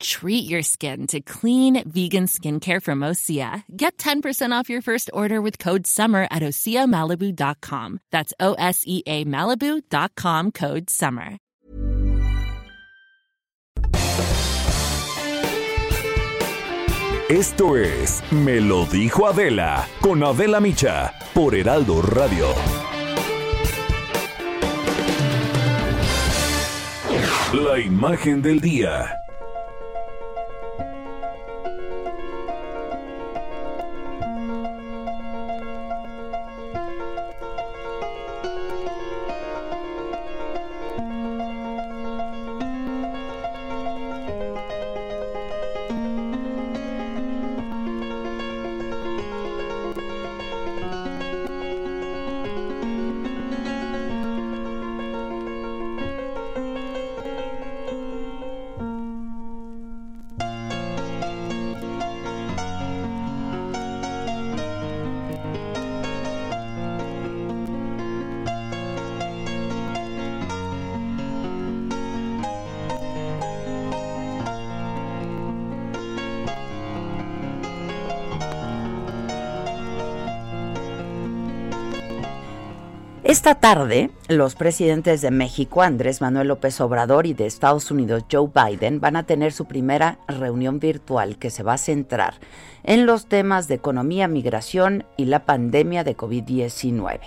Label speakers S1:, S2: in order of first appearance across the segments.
S1: Treat your skin to clean vegan skincare from Osea. Get 10% off your first order with code SUMMER at OseaMalibu.com. That's O S E A Malibu.com code SUMMER.
S2: Esto es Me lo dijo Adela con Adela Micha por Heraldo Radio. La imagen del día.
S3: Esta tarde, los presidentes de México, Andrés Manuel López Obrador, y de Estados Unidos, Joe Biden, van a tener su primera reunión virtual que se va a centrar en los temas de economía, migración y la pandemia de COVID-19.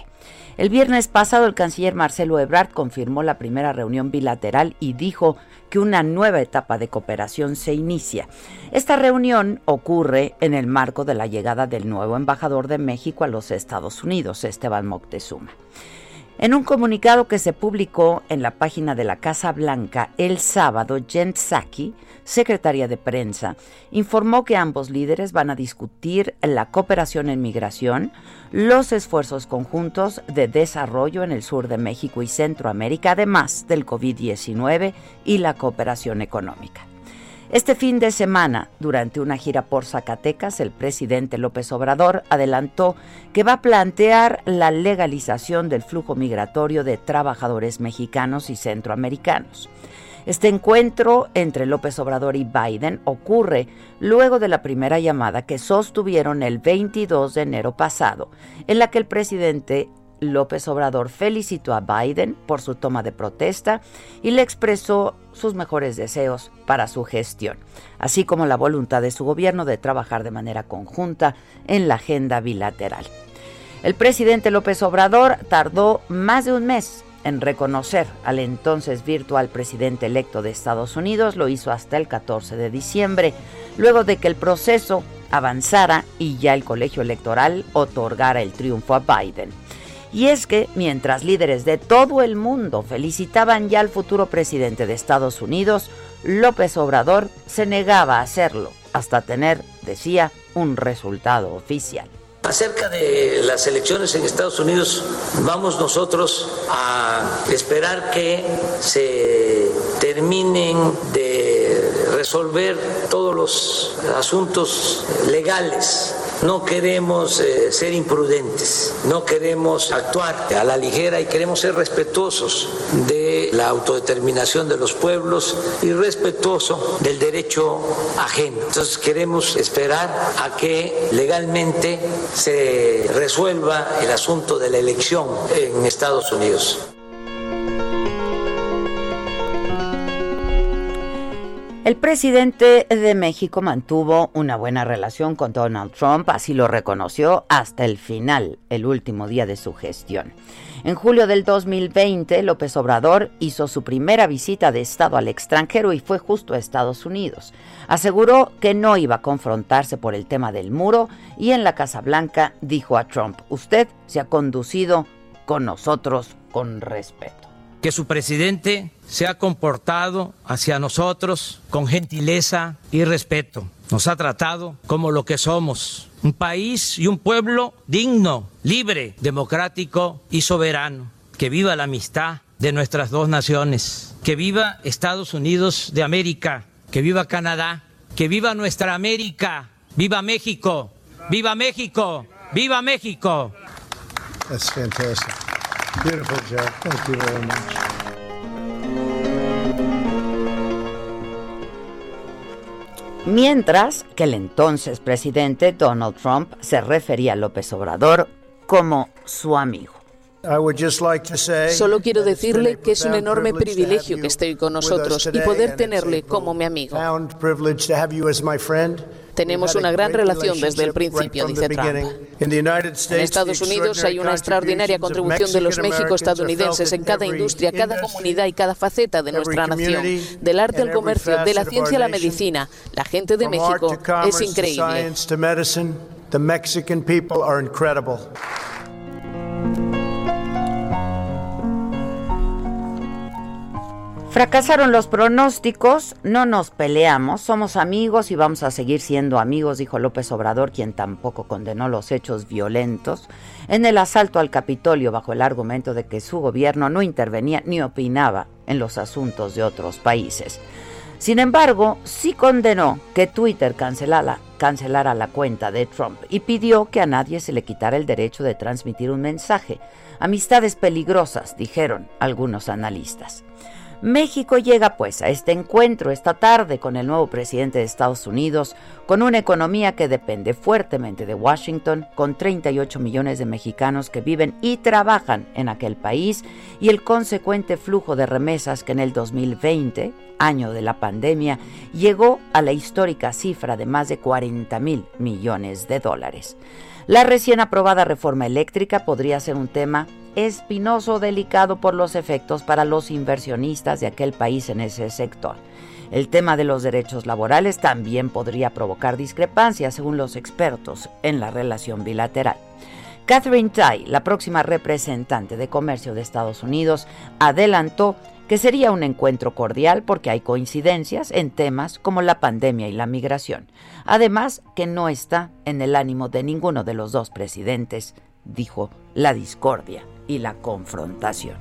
S3: El viernes pasado, el canciller Marcelo Ebrard confirmó la primera reunión bilateral y dijo que una nueva etapa de cooperación se inicia. Esta reunión ocurre en el marco de la llegada del nuevo embajador de México a los Estados Unidos, Esteban Moctezuma. En un comunicado que se publicó en la página de la Casa Blanca el sábado, Jen Psaki, secretaria de prensa, informó que ambos líderes van a discutir la cooperación en migración, los esfuerzos conjuntos de desarrollo en el sur de México y Centroamérica, además del COVID-19 y la cooperación económica. Este fin de semana, durante una gira por Zacatecas, el presidente López Obrador adelantó que va a plantear la legalización del flujo migratorio de trabajadores mexicanos y centroamericanos. Este encuentro entre López Obrador y Biden ocurre luego de la primera llamada que sostuvieron el 22 de enero pasado, en la que el presidente López Obrador felicitó a Biden por su toma de protesta y le expresó sus mejores deseos para su gestión, así como la voluntad de su gobierno de trabajar de manera conjunta en la agenda bilateral. El presidente López Obrador tardó más de un mes en reconocer al entonces virtual presidente electo de Estados Unidos, lo hizo hasta el 14 de diciembre, luego de que el proceso avanzara y ya el colegio electoral otorgara el triunfo a Biden. Y es que mientras líderes de todo el mundo felicitaban ya al futuro presidente de Estados Unidos, López Obrador se negaba a hacerlo hasta tener, decía, un resultado oficial.
S4: Acerca de las elecciones en Estados Unidos, vamos nosotros a esperar que se terminen de resolver todos los asuntos legales no queremos eh, ser imprudentes, no queremos actuar a la ligera y queremos ser respetuosos de la autodeterminación de los pueblos y respetuoso del derecho ajeno. Entonces queremos esperar a que legalmente se resuelva el asunto de la elección en Estados Unidos.
S3: El presidente de México mantuvo una buena relación con Donald Trump, así lo reconoció hasta el final, el último día de su gestión. En julio del 2020, López Obrador hizo su primera visita de Estado al extranjero y fue justo a Estados Unidos. Aseguró que no iba a confrontarse por el tema del muro y en la Casa Blanca dijo a Trump, usted se ha conducido con nosotros con respeto
S5: que su presidente se ha comportado hacia nosotros con gentileza y respeto. Nos ha tratado como lo que somos, un país y un pueblo digno, libre, democrático y soberano. Que viva la amistad de nuestras dos naciones. que viva Estados Unidos de América, que viva Canadá, que viva nuestra América, viva México, viva México, viva México.
S6: Beautiful, Joe. Thank you very much.
S3: Mientras que el entonces presidente Donald Trump se refería a López Obrador como su amigo.
S7: Solo quiero decirle que es un enorme privilegio que esté con nosotros y poder tenerle como mi amigo. Tenemos una gran relación desde el principio, dice Trump. En Estados Unidos hay una extraordinaria contribución de los México-estadounidenses en cada industria, cada comunidad y cada faceta de nuestra nación. Del arte al comercio, de la ciencia a la medicina, la gente de México es increíble.
S3: Fracasaron los pronósticos, no nos peleamos, somos amigos y vamos a seguir siendo amigos, dijo López Obrador, quien tampoco condenó los hechos violentos en el asalto al Capitolio bajo el argumento de que su gobierno no intervenía ni opinaba en los asuntos de otros países. Sin embargo, sí condenó que Twitter cancelara, cancelara la cuenta de Trump y pidió que a nadie se le quitara el derecho de transmitir un mensaje. Amistades peligrosas, dijeron algunos analistas. México llega pues a este encuentro esta tarde con el nuevo presidente de Estados Unidos, con una economía que depende fuertemente de Washington, con 38 millones de mexicanos que viven y trabajan en aquel país y el consecuente flujo de remesas que en el 2020, año de la pandemia, llegó a la histórica cifra de más de 40 mil millones de dólares. La recién aprobada reforma eléctrica podría ser un tema espinoso delicado por los efectos para los inversionistas de aquel país en ese sector. El tema de los derechos laborales también podría provocar discrepancias según los expertos en la relación bilateral. Catherine Tai, la próxima representante de comercio de Estados Unidos, adelantó que sería un encuentro cordial porque hay coincidencias en temas como la pandemia y la migración. Además, que no está en el ánimo de ninguno de los dos presidentes, dijo, la discordia y la confrontación.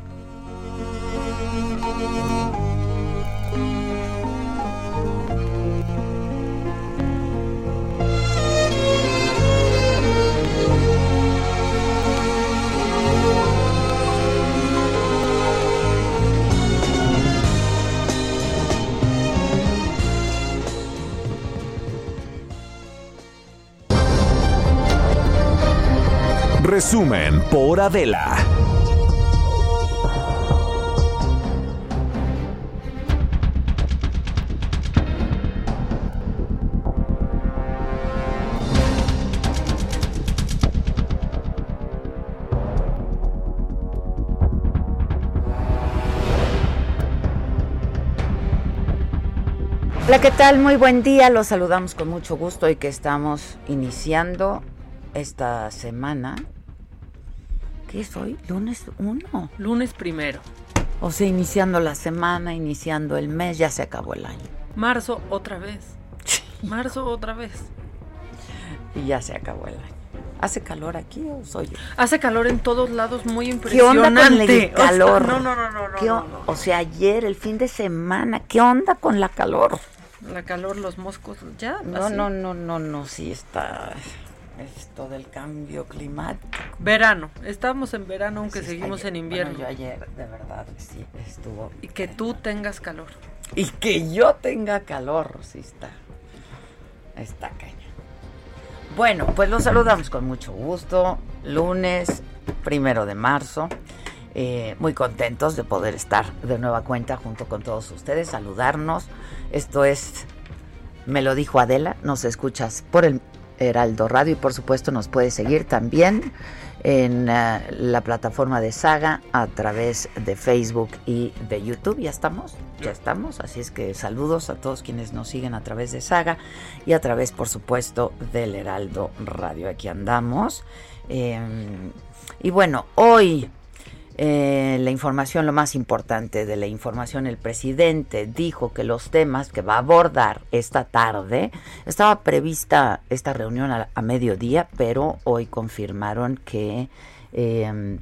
S2: Resumen por Adela.
S3: Hola, ¿qué tal? Muy buen día. Los saludamos con mucho gusto y que estamos iniciando esta semana ¿Qué es hoy? ¿Lunes 1?
S8: Lunes primero.
S3: O sea, iniciando la semana, iniciando el mes, ya se acabó el año.
S8: Marzo otra vez. Marzo otra vez.
S3: Y ya se acabó el año. ¿Hace calor aquí o soy yo?
S8: Hace calor en todos lados, muy impresionante.
S3: ¿Qué onda con el calor?
S8: no, no, no, no, no,
S3: O sea, ayer, el fin de semana, ¿qué onda con la calor?
S8: La calor, los moscos, ya.
S3: No, no, no, no, no, sí está esto del cambio climático.
S8: Verano, estamos en verano aunque seguimos en invierno.
S3: yo ayer de verdad sí estuvo.
S8: Y que tú tengas calor.
S3: Y que yo tenga calor, sí está. Está caña. Bueno, pues los saludamos con mucho gusto. Lunes, primero de marzo. Eh, muy contentos de poder estar de nueva cuenta junto con todos ustedes, saludarnos. Esto es, me lo dijo Adela, nos escuchas por el Heraldo Radio y por supuesto nos puede seguir también en eh, la plataforma de Saga a través de Facebook y de YouTube. Ya estamos, ya estamos. Así es que saludos a todos quienes nos siguen a través de Saga y a través, por supuesto, del Heraldo Radio. Aquí andamos. Em, y bueno, hoy eh, la información, lo más importante de la información, el presidente dijo que los temas que va a abordar esta tarde, estaba prevista esta reunión a, mediodía, pero hoy confirmaron que em,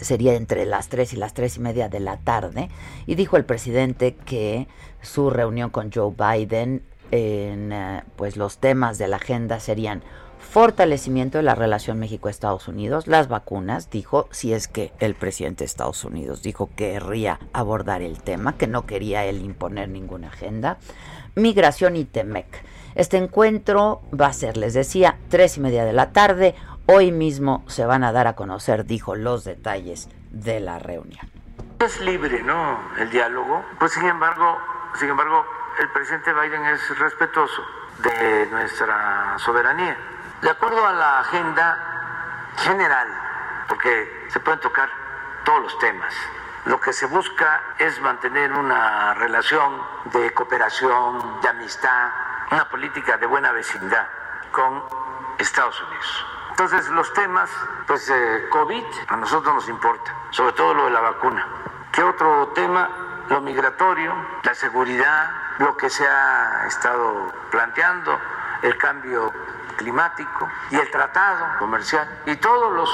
S3: sería entre las 3 y las 3 y media de la tarde, y dijo el presidente que su reunión con Joe Biden en eh, pues los temas de la agenda serían fortalecimiento de la relación México-Estados Unidos, las vacunas, dijo, si es que el presidente de Estados Unidos dijo que querría abordar el tema, que no quería él imponer ninguna agenda, migración y Temec. Este encuentro va a ser, les decía, tres y media de la tarde. Hoy mismo se van a dar a conocer, dijo, los detalles de la reunión.
S4: Es libre, ¿no? El diálogo. Pues sin embargo, sin embargo, el presidente Biden es respetuoso de nuestra soberanía de acuerdo a la agenda general, porque se pueden tocar todos los temas, lo que se busca es mantener una relación de cooperación, de amistad, una política de buena vecindad con Estados Unidos. Entonces los temas, pues eh, COVID a nosotros nos importa, sobre todo lo de la vacuna. ¿Qué otro tema? Lo migratorio, la seguridad, lo que se ha estado planteando, el cambio climático y el tratado comercial y todos los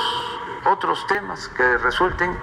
S4: otros temas que resulten.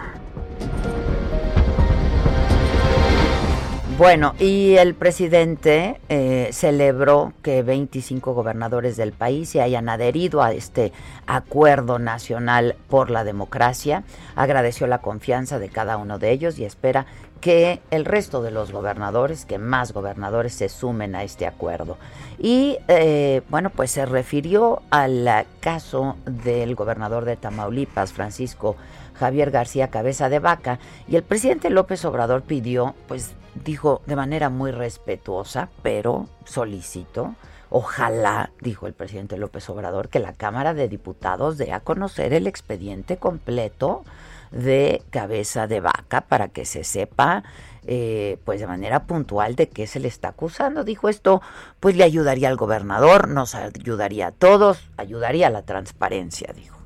S3: Bueno, y el presidente eh, celebró que 25 gobernadores del país se hayan adherido a este acuerdo nacional por la democracia. Agradeció la confianza de cada uno de ellos y espera que el resto de los gobernadores, que más gobernadores se sumen a este acuerdo. Y eh, bueno, pues se refirió al caso del gobernador de Tamaulipas, Francisco Javier García Cabeza de Vaca, y el presidente López Obrador pidió, pues dijo de manera muy respetuosa, pero solicitó, Ojalá, dijo el presidente López Obrador, que la Cámara de Diputados dé a conocer el expediente completo de cabeza de vaca para que se sepa eh, pues de manera puntual de qué se le está acusando. Dijo esto, pues le ayudaría al gobernador, nos ayudaría a todos, ayudaría a la transparencia, dijo.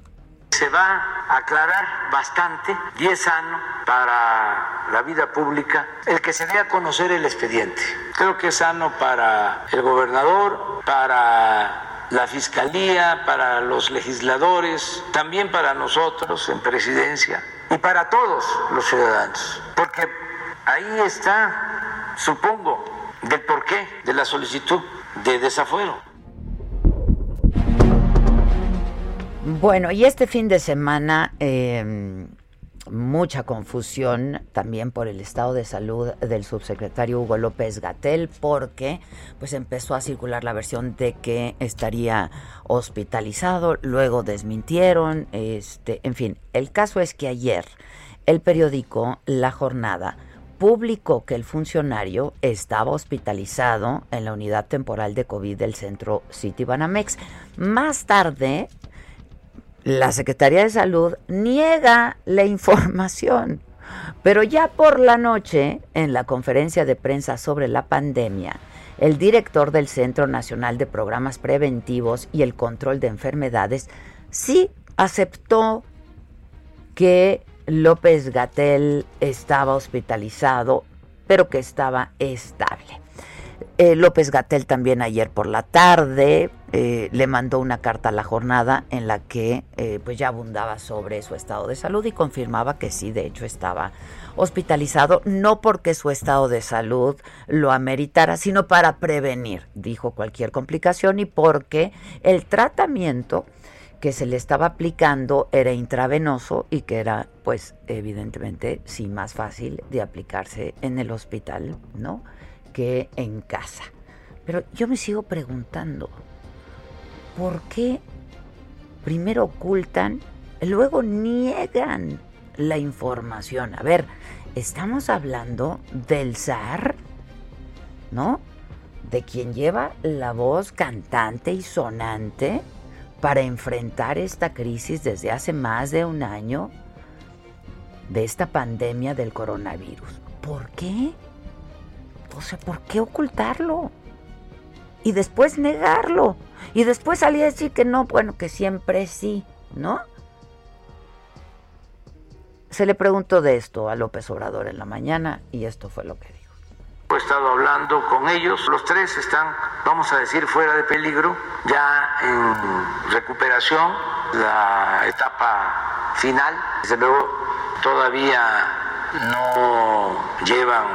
S4: Se va a aclarar bastante y es sano para la vida pública el que se dé a conocer el expediente. Creo que es sano para el gobernador, para la Fiscalía, para los legisladores, también para nosotros en presidencia y para todos los ciudadanos. Porque ahí está, supongo, del porqué de la solicitud de desafuero.
S3: Bueno, y este fin de semana eh, mucha confusión también por el estado de salud del subsecretario Hugo López Gatel porque pues empezó a circular la versión de que estaría hospitalizado, luego desmintieron, este, en fin, el caso es que ayer el periódico La Jornada publicó que el funcionario estaba hospitalizado en la unidad temporal de COVID del centro City Banamex. Más tarde, la Secretaría de Salud niega la información. Pero ya por la noche, en la conferencia de prensa sobre la pandemia, el director del Centro Nacional de Programas Preventivos y el Control de Enfermedades sí aceptó que López Gatel estaba hospitalizado, pero que estaba estable. Eh, López Gatel también ayer por la tarde eh, le mandó una carta a la jornada en la que eh, pues ya abundaba sobre su estado de salud y confirmaba que sí, de hecho estaba hospitalizado, no porque su estado de salud lo ameritara, sino para prevenir, dijo cualquier complicación y porque el tratamiento que se le estaba aplicando era intravenoso y que era pues evidentemente sí más fácil de aplicarse en el hospital, ¿no? que en casa. Pero yo me sigo preguntando, ¿por qué primero ocultan, luego niegan la información? A ver, estamos hablando del zar, ¿no? De quien lleva la voz cantante y sonante para enfrentar esta crisis desde hace más de un año de esta pandemia del coronavirus. ¿Por qué? O sea, ¿por qué ocultarlo? Y después negarlo. Y después salir a decir que no, bueno, que siempre sí, ¿no? Se le preguntó de esto a López Obrador en la mañana y esto fue lo que dijo.
S4: He estado hablando con ellos, los tres están, vamos a decir, fuera de peligro, ya en recuperación, la etapa final. Desde luego todavía no llevan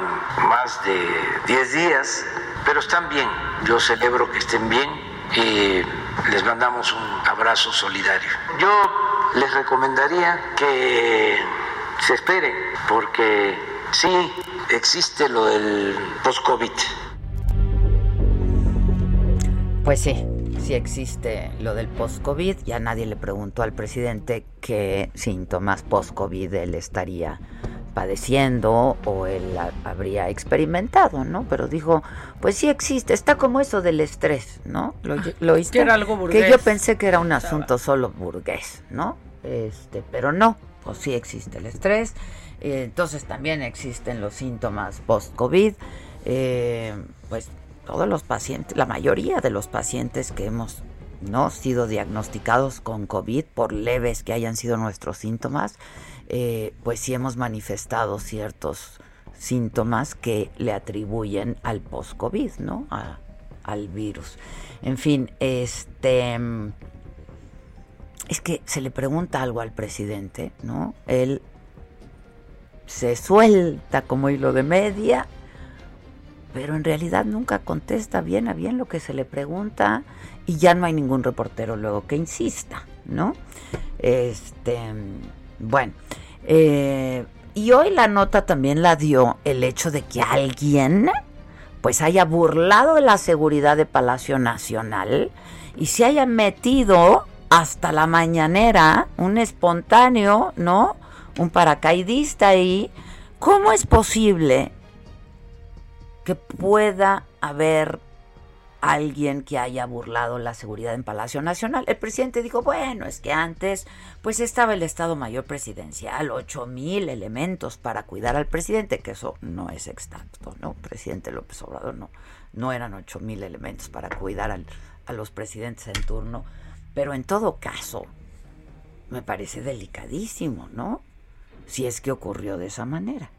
S4: más de 10 días, pero están bien. Yo celebro que estén bien y les mandamos un abrazo solidario. Yo les recomendaría que se esperen, porque sí existe lo del post-COVID.
S3: Pues sí, sí existe lo del post-COVID. Ya nadie le preguntó al presidente qué síntomas post-COVID él estaría padeciendo o él habría experimentado, ¿no? Pero dijo, pues sí existe, está como eso del estrés, ¿no? Lo, lo
S8: que era algo burgués.
S3: Que yo pensé que era un asunto solo burgués, ¿no? Este, pero no, pues sí existe el estrés. Eh, entonces también existen los síntomas post-COVID. Eh, pues todos los pacientes, la mayoría de los pacientes que hemos no sido diagnosticados con COVID, por leves que hayan sido nuestros síntomas, eh, pues sí hemos manifestado ciertos síntomas que le atribuyen al post-COVID, ¿no? al virus. En fin, este es que se le pregunta algo al presidente, ¿no? Él se suelta como hilo de media, pero en realidad nunca contesta bien a bien lo que se le pregunta y ya no hay ningún reportero luego que insista, ¿no? Este, bueno, eh, y hoy la nota también la dio el hecho de que alguien pues haya burlado de la seguridad de Palacio Nacional y se haya metido hasta la mañanera, un espontáneo, ¿no? Un paracaidista ahí. ¿Cómo es posible que pueda haber alguien que haya burlado la seguridad en Palacio Nacional. El presidente dijo, bueno, es que antes pues estaba el Estado Mayor Presidencial, ocho mil elementos para cuidar al presidente, que eso no es exacto, ¿no? Presidente López Obrador no, no eran ocho mil elementos para cuidar a los presidentes en turno, pero en todo caso me parece delicadísimo, ¿no? Si es que ocurrió de esa manera.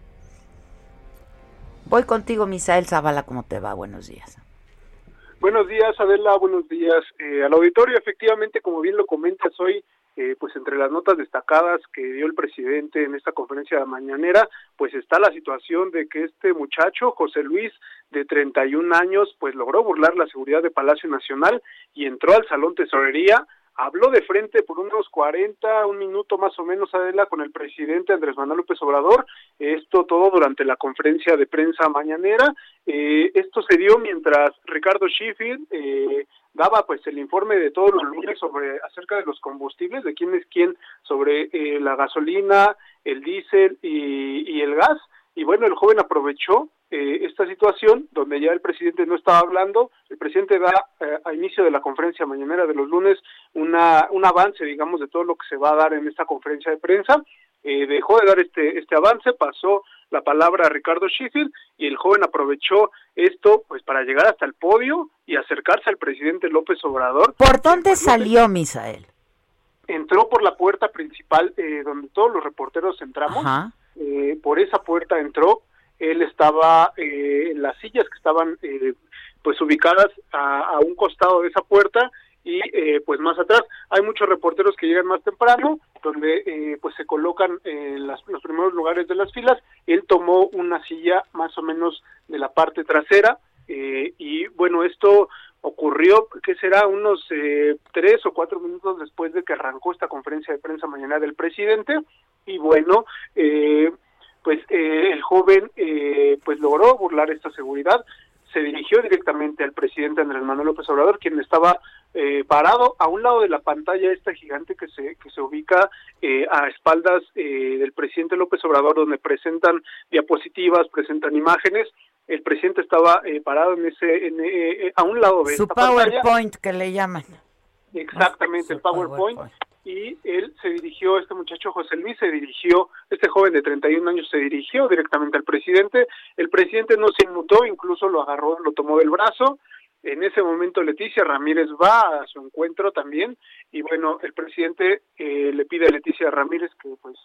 S3: Voy contigo, Misael Zavala, ¿cómo te va? Buenos días.
S9: Buenos días, Adela, buenos días eh, al auditorio. Efectivamente, como bien lo comentas hoy, eh, pues entre las notas destacadas que dio el presidente en esta conferencia mañanera, pues está la situación de que este muchacho, José Luis, de 31 años, pues logró burlar la seguridad de Palacio Nacional y entró al Salón Tesorería habló de frente por unos 40, un minuto más o menos, Adela, con el presidente Andrés Manuel López Obrador, esto todo durante la conferencia de prensa mañanera, eh, esto se dio mientras Ricardo Sheffield eh, daba pues el informe de todos los lunes sobre acerca de los combustibles, de quién es quién sobre eh, la gasolina, el diésel y, y el gas, y bueno, el joven aprovechó eh, esta situación donde ya el presidente no estaba hablando, el presidente da eh, a inicio de la conferencia mañanera de los lunes una, un avance, digamos, de todo lo que se va a dar en esta conferencia de prensa. Eh, dejó de dar este, este avance, pasó la palabra a Ricardo Sheffield y el joven aprovechó esto pues para llegar hasta el podio y acercarse al presidente López Obrador.
S3: ¿Por dónde salió Misael?
S9: Entró por la puerta principal donde todos los reporteros entramos. por esa puerta entró, él estaba eh, en las sillas que estaban eh, pues ubicadas a, un costado de esa puerta y eh, pues más atrás. Hay muchos reporteros que llegan más temprano donde pues se colocan en los primeros lugares de las filas. Él tomó una silla más o menos de la parte trasera y bueno esto ocurrió que será unos tres o cuatro minutos después de que arrancó esta conferencia de prensa mañana del presidente. Y bueno eh, pues eh, el joven eh, pues logró burlar esta seguridad, se dirigió directamente al presidente Andrés Manuel López Obrador, quien estaba eh, parado a un lado de la pantalla esta gigante que se que se ubica a espaldas del presidente López Obrador, donde presentan diapositivas, presentan imágenes. El presidente estaba parado en ese a un lado de
S3: su PowerPoint que le llaman.
S9: Exactamente, el PowerPoint. Y él se dirigió, este muchacho José Luis se dirigió, este joven de 31 años se dirigió directamente al presidente, el presidente no se inmutó, incluso lo agarró, lo tomó del brazo, en ese momento Leticia Ramírez va a su encuentro también. Y bueno, el presidente eh, le pide a Leticia Ramírez que pues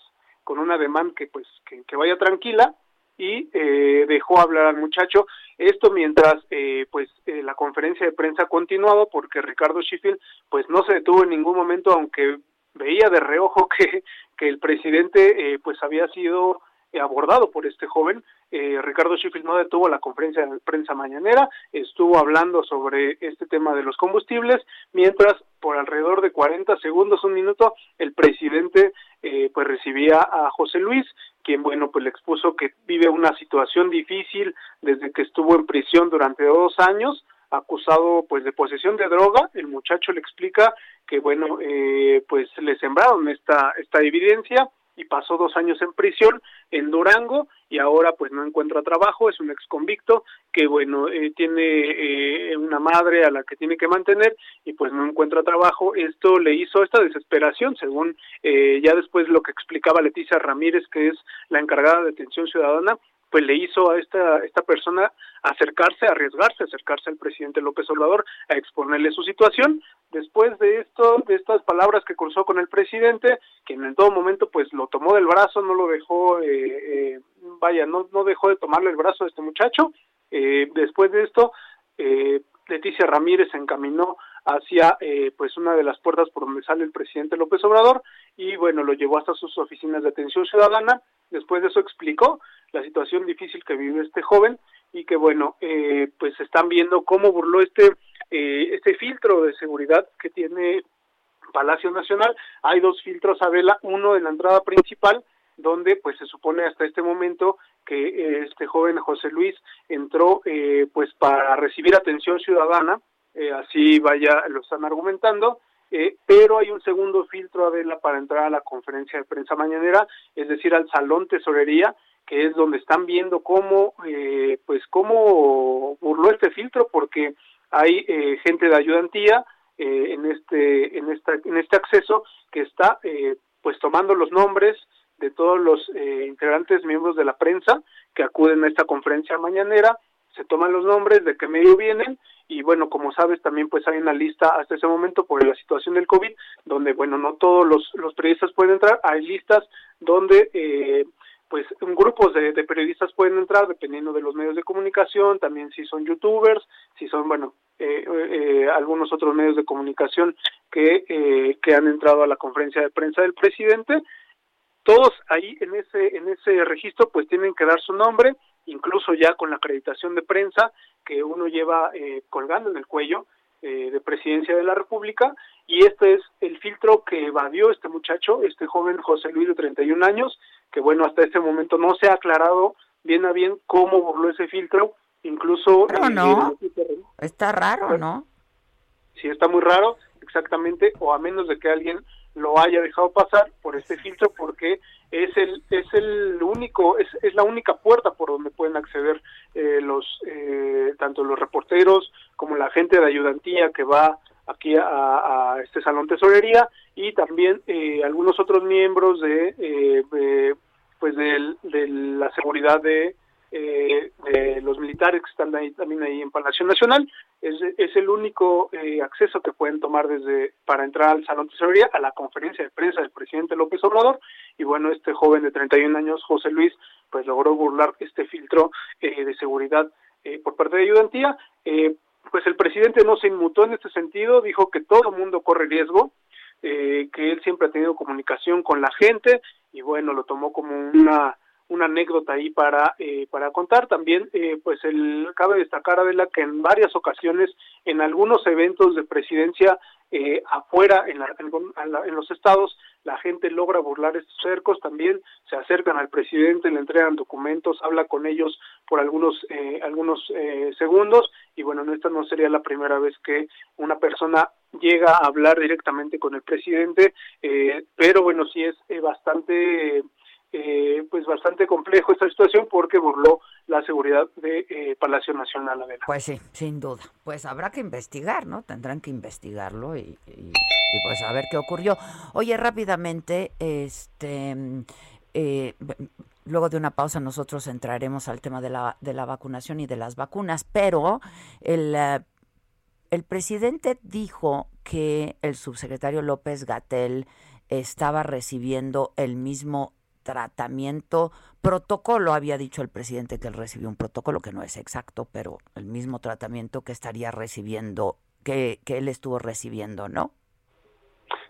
S9: con una demanda que pues que, vaya tranquila y eh, dejó hablar al muchacho. Esto mientras eh, pues la conferencia de prensa ha continuado porque Ricardo Sheffield pues no se detuvo en ningún momento aunque veía de reojo que, que el presidente eh, pues había sido abordado por este joven. Eh, Ricardo Sheffield no detuvo la conferencia de prensa mañanera, estuvo hablando sobre este tema de los combustibles, mientras por alrededor de 40 segundos, un minuto, el presidente eh, pues recibía a José Luis, quien bueno pues le expuso que vive una situación difícil desde que estuvo en prisión durante dos años, acusado pues de posesión de droga. El muchacho le explica que bueno eh, pues le sembraron esta esta evidencia y pasó dos años en prisión en Durango y ahora pues no encuentra trabajo, es un ex convicto que bueno eh, tiene eh, una madre a la que tiene que mantener y pues no encuentra trabajo, esto le hizo esta desesperación según eh, ya después lo que explicaba Leticia Ramírez que es la encargada de atención ciudadana, pues le hizo a esta, esta persona acercarse, arriesgarse, acercarse al presidente López Obrador a exponerle su situación. Después de esto, de estas palabras que cruzó con el presidente, quien en todo momento pues lo tomó del brazo, no lo dejó, eh, eh, vaya, no, no dejó de tomarle el brazo a este muchacho. Eh, después de esto, Leticia Ramírez se encaminó hacia pues una de las puertas por donde sale el presidente López Obrador y bueno lo llevó hasta sus oficinas de atención ciudadana. Después de eso explicó la situación difícil que vive este joven y que bueno eh, pues están viendo cómo burló este eh, este filtro de seguridad que tiene Palacio Nacional. Hay dos filtros a vela. Uno de la entrada principal donde pues se supone hasta este momento que eh, este joven José Luis entró eh, pues para recibir atención ciudadana eh, así vaya lo están argumentando eh, pero hay un segundo filtro a vela para entrar a la conferencia de prensa mañanera, es decir, al salón tesorería, que es donde están viendo cómo, eh, pues, cómo burló este filtro, porque hay eh, gente de ayudantía eh, en este, en esta, en este acceso que está, eh, pues, tomando los nombres de todos los eh, integrantes miembros de la prensa que acuden a esta conferencia mañanera, se toman los nombres de qué medio vienen y bueno, como sabes, también pues hay una lista hasta ese momento por la situación del COVID, donde bueno, no todos los, periodistas pueden entrar, hay listas donde eh, pues grupos de, de, periodistas pueden entrar dependiendo de los medios de comunicación, también si son youtubers, si son, bueno, eh, eh, algunos otros medios de comunicación que, eh, que han entrado a la conferencia de prensa del presidente, todos ahí en ese, en ese registro pues tienen que dar su nombre, incluso ya con la acreditación de prensa que uno lleva eh, colgando en el cuello eh, de presidencia de la República. Y este es el filtro que evadió este muchacho, este joven José Luis de 31 años, que bueno, hasta este momento no se ha aclarado bien a bien cómo burló ese filtro, incluso...
S3: Pero no, eh, está raro, ¿no?
S9: Sí, está muy raro, exactamente, o a menos de que alguien lo haya dejado pasar por este filtro porque es el es el único es, es la única puerta por donde pueden acceder eh, los eh, tanto los reporteros como la gente de ayudantía que va aquí a, a este salón tesorería y también eh, algunos otros miembros de, eh, de pues de, de la seguridad de eh, de los militares que están ahí, también ahí en Palacio Nacional. Es, es el único eh, acceso que pueden tomar desde para entrar al Salón de Tesorería, a la conferencia de prensa del presidente López Obrador. Y bueno, este joven de 31 años, José Luis, pues logró burlar este filtro eh, de seguridad eh, por parte de ayudantía. Eh, pues el presidente no se inmutó en este sentido, dijo que todo el mundo corre riesgo, eh, que él siempre ha tenido comunicación con la gente y bueno, lo tomó como una una anécdota ahí para eh, para contar. También eh, pues el cabe destacar Adela que en varias ocasiones en algunos eventos de presidencia eh, afuera en, la, en, la, en, los estados la gente logra burlar estos cercos. También se acercan al presidente le entregan documentos habla con ellos por algunos eh, algunos eh, segundos. Y bueno esta no sería la primera vez que una persona llega a hablar directamente con el presidente eh, pero bueno sí es bastante eh, pues bastante complejo esta situación porque burló la seguridad de eh, Palacio Nacional. Adela.
S3: Pues sí, sin duda. Pues habrá que investigar, ¿no? Tendrán que investigarlo y, pues a ver qué ocurrió. Oye, rápidamente, este, eh, luego de una pausa nosotros entraremos al tema de la, de la vacunación y de las vacunas, pero el, uh, el presidente dijo que el subsecretario López Gatel estaba recibiendo el mismo tratamiento, protocolo, había dicho el presidente que él recibió un protocolo que no es exacto, pero el mismo tratamiento que estaría recibiendo, que, que él estuvo recibiendo, ¿no?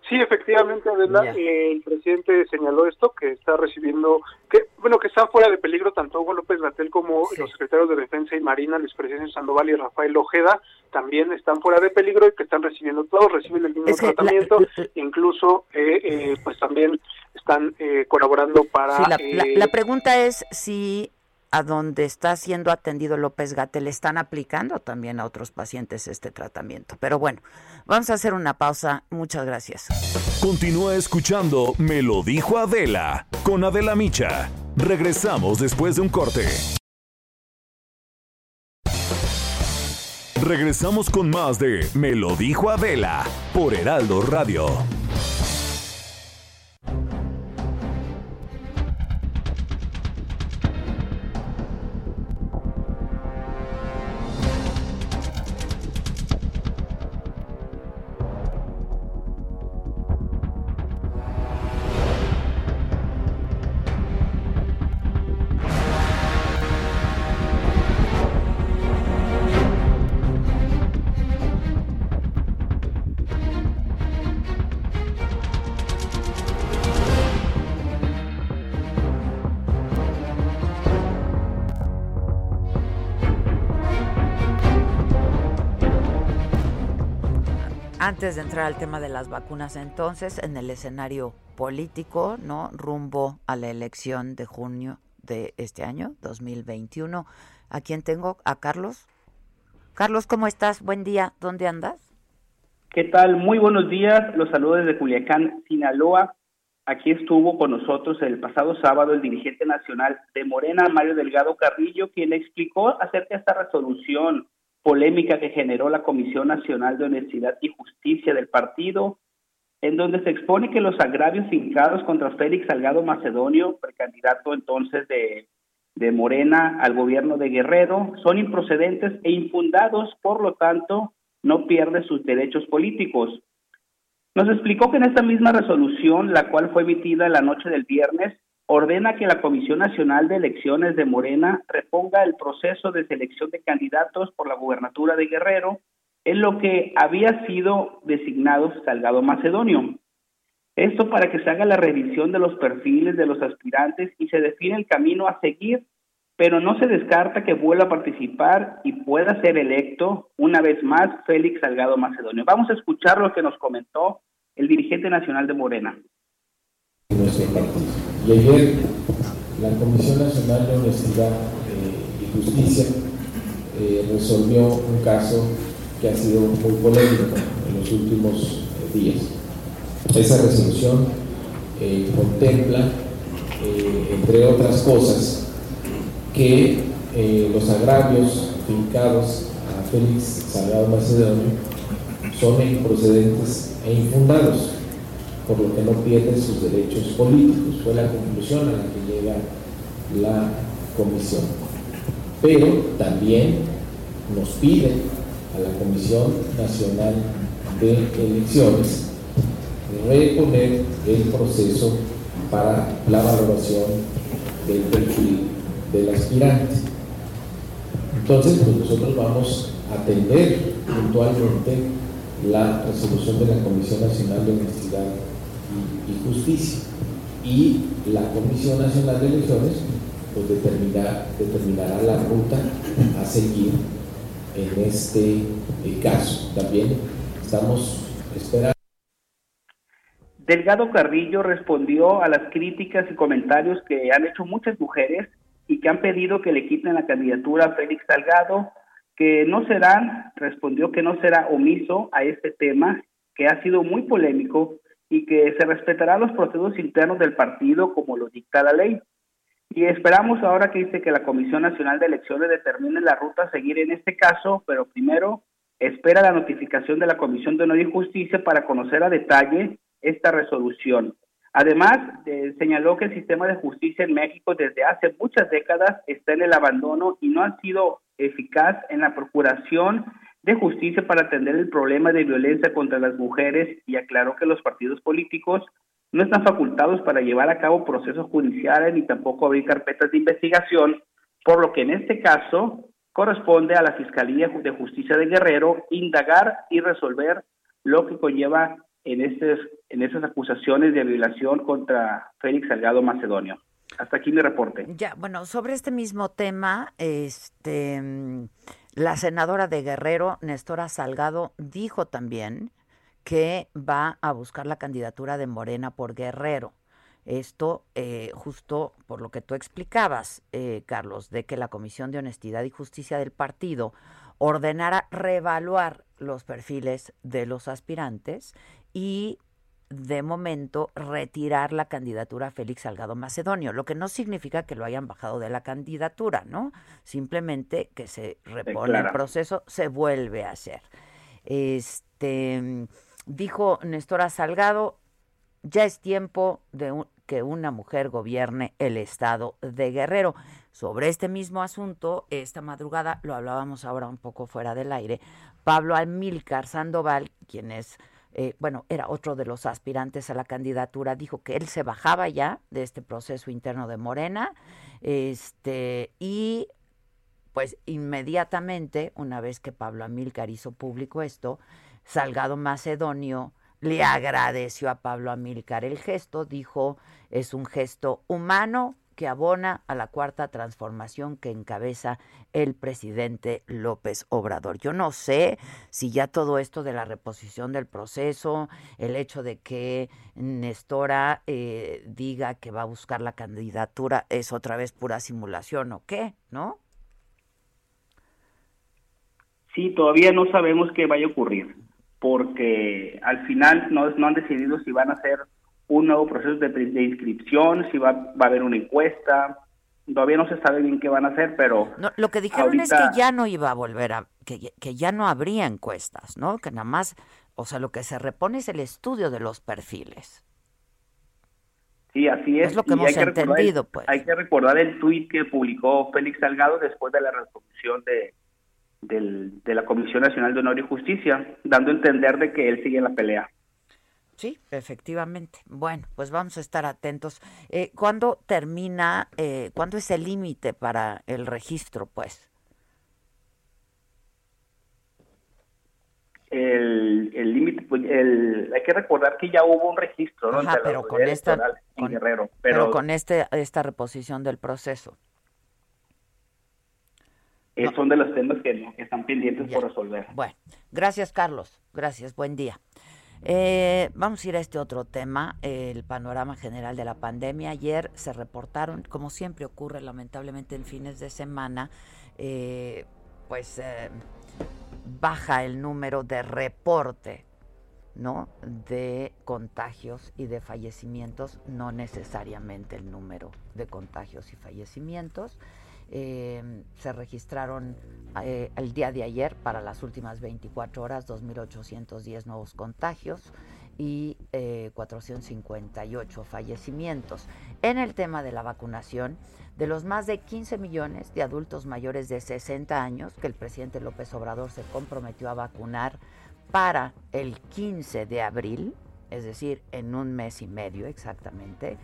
S9: Sí, efectivamente, Adela, eh, el presidente señaló esto, que está recibiendo, que bueno, que están fuera de peligro tanto Hugo López Gatel como los secretarios de Defensa y Marina, Luis Presidente Sandoval y Rafael Ojeda, también están fuera de peligro y que están recibiendo, todos reciben el mismo tratamiento, incluso eh, eh, pues también están colaborando para...
S3: la, la pregunta es si a donde está siendo atendido López Gatel están aplicando también a otros pacientes este tratamiento. Pero bueno, vamos a hacer una pausa. Muchas gracias.
S2: Continúa escuchando Me lo dijo Adela con Adela Micha. Regresamos después de un corte. Regresamos con más de Me lo dijo Adela por Heraldo Radio.
S3: Antes de entrar al tema de las vacunas, entonces, en el escenario político, ¿no? Rumbo a la elección de junio de este año, 2021. ¿A quién tengo? ¿A Carlos? Carlos, ¿cómo estás? Buen día. ¿Dónde andas?
S10: ¿Qué tal? Muy buenos días. Los saludos desde Culiacán, Sinaloa. Aquí estuvo con nosotros el pasado sábado el dirigente nacional de Morena, Mario Delgado Carrillo, quien explicó acerca de esta resolución polémica que generó la Comisión Nacional de Honestidad y Justicia del partido, en donde se expone que los agravios fincados contra Félix Salgado Macedonio, precandidato entonces de, de Morena al gobierno de Guerrero, son improcedentes e infundados, por lo tanto, no pierde sus derechos políticos. Nos explicó que en esta misma resolución, la cual fue emitida la noche del viernes, ordena que la Comisión Nacional de Elecciones de Morena reponga el proceso de selección de candidatos por la gubernatura de Guerrero en lo que había sido designado Salgado Macedonio. Esto para que se haga la revisión de los perfiles de los aspirantes y se define el camino a seguir, pero no se descarta que vuelva a participar y pueda ser electo una vez más Félix Salgado Macedonio. Vamos a escuchar lo que nos comentó el dirigente nacional de Morena.
S11: Y ayer la Comisión Nacional de Honestidad eh, y Justicia eh, resolvió un caso que ha sido muy polémico en los últimos eh, días. Esa resolución contempla, entre otras cosas, que los agravios fincados a Félix Salgado Macedonio son improcedentes e infundados por lo que no pierde sus derechos políticos. Fue la conclusión a la que llega la comisión. Pero también nos pide a la Comisión Nacional de Elecciones reponer el proceso para la valoración del perfil del aspirante. Entonces, pues nosotros vamos a atender puntualmente la resolución de la Comisión Nacional de Honestidad y Justicia. Y la Comisión Nacional de Elecciones pues determinará, determinará la ruta a seguir en este eh, caso. También estamos esperando.
S10: Delgado Carrillo respondió a las críticas y comentarios que han hecho muchas mujeres y que han pedido que le quiten la candidatura a Félix Salgado, que no serán, respondió que no será omiso a este tema, que ha sido muy polémico y que se respetará los procesos internos del partido como lo dicta la ley. Y esperamos ahora que dice que la Comisión Nacional de Elecciones determine la ruta a seguir en este caso, pero primero espera la notificación de la Comisión de Honor y Justicia para conocer a detalle esta resolución. Además, eh, señaló que el sistema de justicia en México desde hace muchas décadas está en el abandono y no ha sido eficaz en la procuración de Justicia para atender el problema de violencia contra las mujeres y aclaró que los partidos políticos no están facultados para llevar a cabo procesos judiciales ni tampoco abrir carpetas de investigación, por lo que en este caso corresponde a la Fiscalía de Justicia de Guerrero indagar y resolver lo que conlleva en, estos, en estas acusaciones de violación contra Félix Salgado Macedonio. Hasta aquí mi reporte.
S3: Ya, bueno, sobre este mismo tema, este, la senadora de Guerrero, Nestora Salgado, dijo también que va a buscar la candidatura de Morena por Guerrero. Esto eh, justo por lo que tú explicabas, eh, Carlos, de que la Comisión de Honestidad y Justicia del partido ordenara reevaluar los perfiles de los aspirantes y de momento retirar la candidatura a Félix Salgado Macedonio, lo que no significa que lo hayan bajado de la candidatura, ¿no? Simplemente que se repone el proceso, se vuelve a hacer. Este dijo Néstor Salgado, ya es tiempo de que una mujer gobierne el estado de Guerrero. Sobre este mismo asunto, esta madrugada lo hablábamos ahora un poco fuera del aire. Pablo Almilcar Sandoval, quien es eh, bueno, era otro de los aspirantes a la candidatura, dijo que él se bajaba ya de este proceso interno de Morena, este, y pues inmediatamente, una vez que Pablo Amílcar hizo público esto, Salgado Macedonio le agradeció a Pablo Amílcar el gesto, dijo, es un gesto humano, que abona a la cuarta transformación que encabeza el presidente López Obrador. Yo no sé si ya todo esto de la reposición del proceso, el hecho de que Nestora eh, diga que va a buscar la candidatura es otra vez pura simulación o qué, ¿no?
S10: Sí, todavía no sabemos qué vaya a ocurrir, porque al final no, han decidido si van a ser un nuevo proceso de, inscripción, si va, va, a haber una encuesta. Todavía no se sabe bien qué van a hacer, pero...
S3: lo que dijeron es que ya no iba a volver a... Que, que ya no habría encuestas, ¿no? Que nada más... O sea, lo que se repone es el estudio de los perfiles.
S10: Sí, así es.
S3: Es lo que hemos entendido, pues.
S10: Hay que recordar el tuit que publicó Félix Salgado después de la resolución de, de la Comisión Nacional de Honor y Justicia, dando a entender de que él sigue en la pelea.
S3: Sí, efectivamente. Bueno, pues vamos a estar atentos. Eh, ¿Cuándo termina, eh, cuándo es el límite para el registro, pues?
S10: El límite, pues, el, hay que recordar que ya hubo un registro, ¿no?
S3: pero con esta, Guerrero, pero, con este, esta reposición del proceso.
S10: Eh, son de los temas que, están pendientes por resolver.
S3: Bueno, gracias Carlos, gracias, buen día. Eh, vamos a ir a este otro tema, el panorama general de la pandemia. Ayer se reportaron, como siempre ocurre lamentablemente en fines de semana, eh, pues eh, baja el número de reporte ¿no? de contagios y de fallecimientos, no necesariamente el número de contagios y fallecimientos. Eh, se registraron eh, el día de ayer para las últimas 24 horas 2.810 nuevos contagios y 458 eh, fallecimientos. En el tema de la vacunación, de los más de 15 millones de adultos mayores de 60 años que el presidente López Obrador se comprometió a vacunar para el 15 de abril, es decir, en un mes y medio exactamente,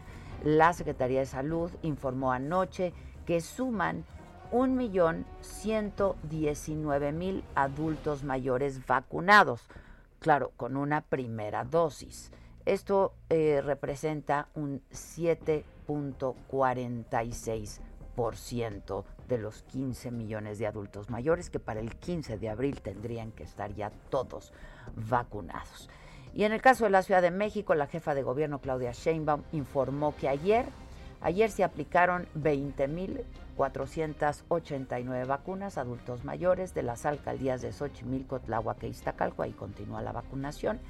S3: la Secretaría de Salud informó anoche que suman 1.119.000 adultos mayores vacunados, claro, con una primera dosis. Esto eh, representa un 7.46% de los 15 millones de adultos mayores que para el 15 de abril tendrían que estar ya todos vacunados. Y en el caso de la Ciudad de México, la jefa de gobierno Claudia Sheinbaum informó que ayer Ayer se aplicaron 20.489 vacunas a adultos mayores de las alcaldías de Xochimilco, Tláhuac e Iztacalco. Ahí continúa la vacunación,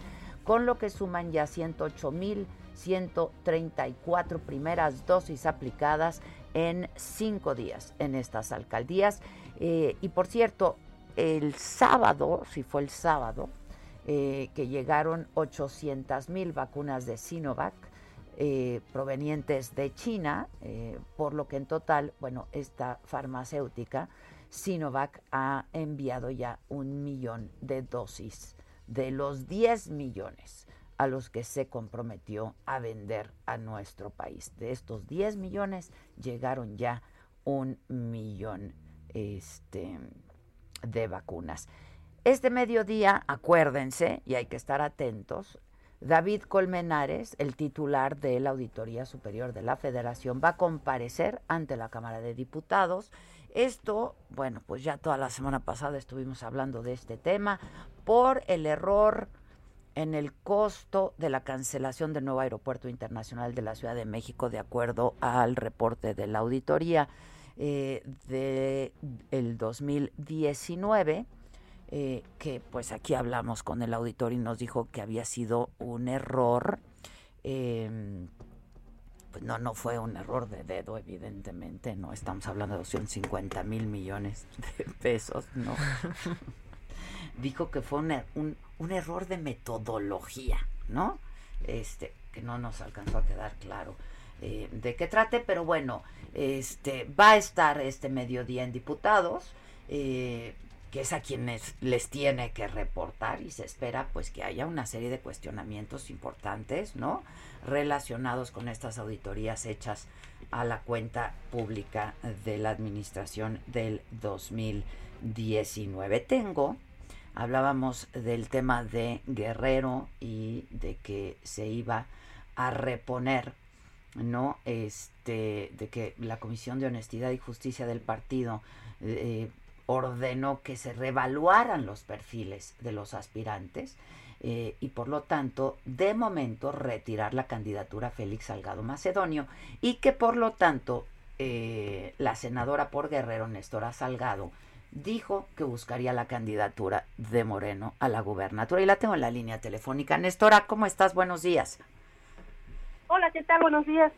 S3: con lo que suman ya 108.134 primeras dosis aplicadas en cinco días en estas alcaldías. Eh, y por cierto, el sábado, si fue el sábado, eh, que llegaron 800.000 vacunas de Sinovac, eh, provenientes de China, eh, por lo que en total, bueno, esta farmacéutica, Sinovac, ha enviado ya un millón de dosis de los 10 millones a los que se comprometió a vender a nuestro país. De estos 10 millones llegaron ya un millón este, de vacunas. Este mediodía, acuérdense, y hay que estar atentos, David Colmenares, el titular de la Auditoría Superior de la Federación, va a comparecer ante la Cámara de Diputados. Esto, bueno, pues ya toda la semana pasada estuvimos hablando de este tema por el error en el costo de la cancelación del nuevo aeropuerto internacional de la Ciudad de México, de acuerdo al reporte de la auditoría eh, del 2019 eh, que pues aquí hablamos con el auditor y nos dijo que había sido un error. Em, pues no, no fue un error de dedo, evidentemente, no estamos hablando de 250 mil millones de pesos, no. dijo que fue un, un, error de metodología, ¿no? Este, que no nos alcanzó a quedar claro eh, de qué trate, pero bueno, este, va a estar este mediodía en diputados. Eh, que es a quienes les tiene que reportar y se espera pues que haya una serie de cuestionamientos importantes, ¿no? relacionados con estas auditorías hechas a la cuenta pública de la administración del 2019. Tengo hablábamos del tema de Guerrero y de que se iba a reponer no este de que la comisión de honestidad y justicia del partido eh, ordenó que se revaluaran los perfiles de los aspirantes eh, y por lo tanto, de momento, retirar la candidatura Félix Salgado Macedonio y que por lo tanto eh, la senadora por Guerrero, Nestora Salgado, dijo que buscaría la candidatura de Moreno a la gubernatura. Y la tengo en la línea telefónica. Nestora, ¿cómo estás? Buenos días.
S12: Hola, ¿qué tal? Buenos días.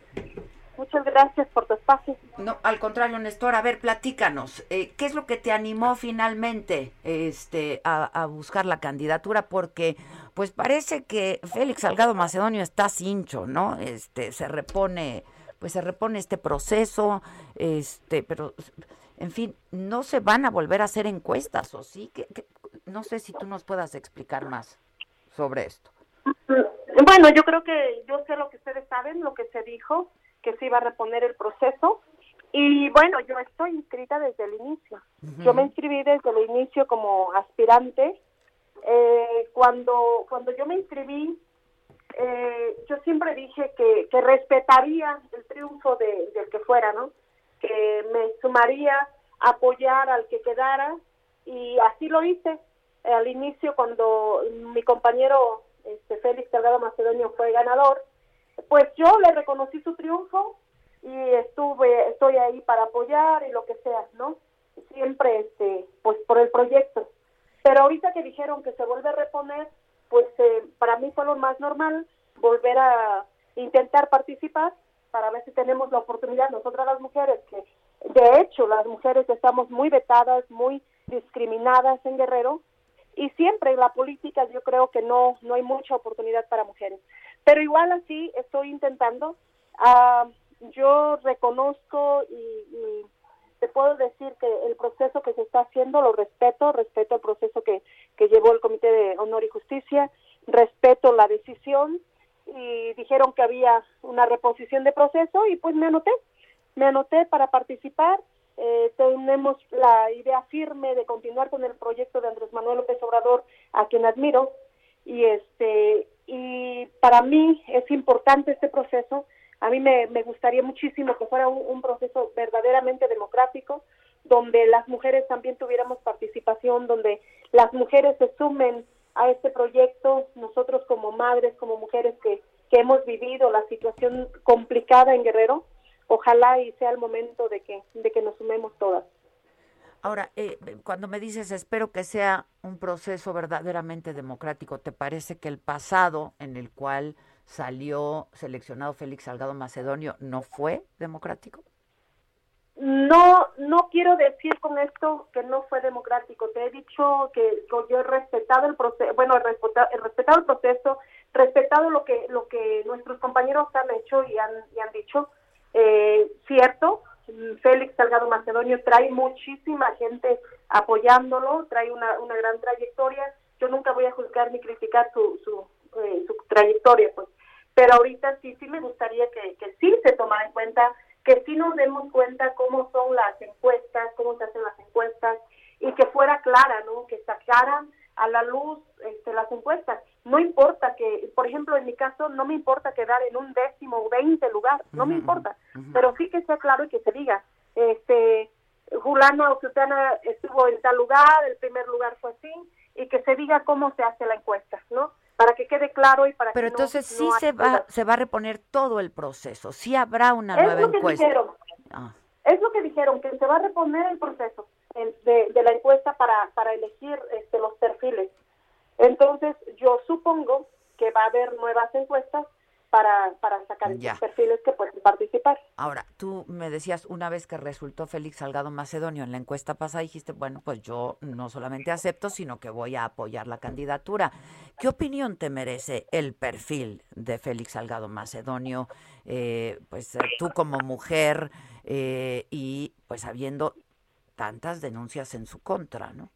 S12: Muchas gracias por tu espacio.
S3: No, al contrario, Néstor, a ver, platícanos, eh, ¿qué es lo que te animó finalmente este, a, buscar la candidatura? Porque, pues parece que Félix Salgado Macedonio está cincho, ¿no? Este, se repone, pues se repone este proceso, este, pero, en fin, no se van a volver a hacer encuestas, ¿o sí? que no sé si tú nos puedas explicar más sobre esto.
S12: Bueno, yo creo que yo sé lo que ustedes saben, lo que se dijo que se iba a reponer el proceso. Y bueno, yo estoy inscrita desde el inicio. Yo me inscribí desde el inicio como aspirante. Eh, cuando, cuando yo me inscribí, eh, yo siempre dije que, que respetaría el triunfo de, del que fuera, ¿no? Que me sumaría a apoyar al que quedara y así lo hice. Al inicio, cuando mi compañero este, Félix Salgado Macedonio fue ganador, pues yo le reconocí su triunfo y estuve, estoy ahí para apoyar y lo que sea, ¿no? Siempre, este, pues por el proyecto. Pero ahorita que dijeron que se vuelve a reponer, pues eh, para mí fue lo más normal volver a intentar participar para ver si tenemos la oportunidad nosotras las mujeres, que de hecho las mujeres estamos muy vetadas, muy discriminadas en Guerrero, y siempre en la política yo creo que no, no hay mucha oportunidad para mujeres. Pero igual así estoy intentando. Ah, yo reconozco y, te puedo decir que el proceso que se está haciendo lo respeto, respeto el proceso que, que llevó el Comité de Honor y Justicia, respeto la decisión y dijeron que había una reposición de proceso y pues me anoté, me anoté para participar. Eh, tenemos la idea firme de continuar con el proyecto de Andrés Manuel López Obrador, a quien admiro, y este y para mí es importante este proceso. A mí me, gustaría muchísimo que fuera un, proceso verdaderamente democrático, donde las mujeres también tuviéramos participación, donde las mujeres se sumen a este proyecto, nosotros como madres, como mujeres que, que hemos vivido la situación complicada en Guerrero, ojalá y sea el momento de que, de que nos sumemos todas.
S3: Ahora, eh, cuando me dices espero que sea un proceso verdaderamente democrático, ¿te parece que el pasado en el cual salió seleccionado Félix Salgado Macedonio no fue democrático?
S12: No, no quiero decir con esto que no fue democrático. Te he dicho que, yo he respetado el proceso, bueno, he respetado, he respetado el proceso, respetado lo que lo que nuestros compañeros han hecho y han, y han dicho. Eh, cierto, Félix Salgado Macedonio trae muchísima gente apoyándolo, trae una, una gran trayectoria. Yo nunca voy a juzgar ni criticar su, su, eh, su trayectoria, pues. Pero ahorita sí, sí me gustaría que, que sí se tomara en cuenta, que sí nos demos cuenta cómo son las encuestas, cómo se hacen las encuestas y que fuera clara, ¿no? Que sacaran a la luz este, las encuestas. No importa que, por ejemplo, en mi caso, no me importa quedar en un décimo o veinte lugar, no me importa, pero sí que sea claro y que se diga, este, Julano o Sutana estuvo en tal lugar, el primer lugar fue así, y que se diga cómo se hace la encuesta, ¿no? Para que quede claro y para
S3: Pero
S12: que
S3: entonces
S12: no,
S3: sí se va, se va a reponer todo el proceso, sí habrá una nueva
S12: lo que
S3: encuesta.
S12: Dijeron.
S3: Ah.
S12: Es lo que dijeron, que se va a reponer el proceso de, de la encuesta para, para elegir este, los perfiles. Entonces, yo supongo que va a haber nuevas encuestas para, para sacar esos perfiles que pueden participar.
S3: Ahora, tú me decías una vez que resultó Félix Salgado Macedonio en la encuesta pasada, dijiste, bueno, pues yo no solamente acepto, sino que voy a apoyar la candidatura. ¿Qué opinión te merece el perfil de Félix Salgado Macedonio? Eh, pues eh, tú como mujer eh, y pues habiendo tantas denuncias en su contra, ¿no?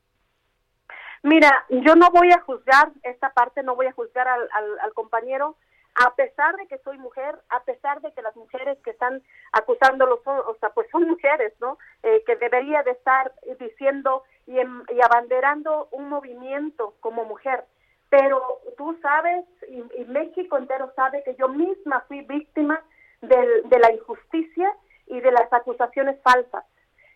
S12: Mira, yo no voy a juzgar esta parte, no voy a juzgar al, al, compañero, a pesar de que soy mujer, a pesar de que las mujeres que están acusándolo son, o sea, pues son mujeres, ¿no? Eh, que debería de estar diciendo y, em- y abanderando un movimiento como mujer. Pero tú sabes, y, México entero sabe que yo misma fui víctima del- de la injusticia y de las acusaciones falsas.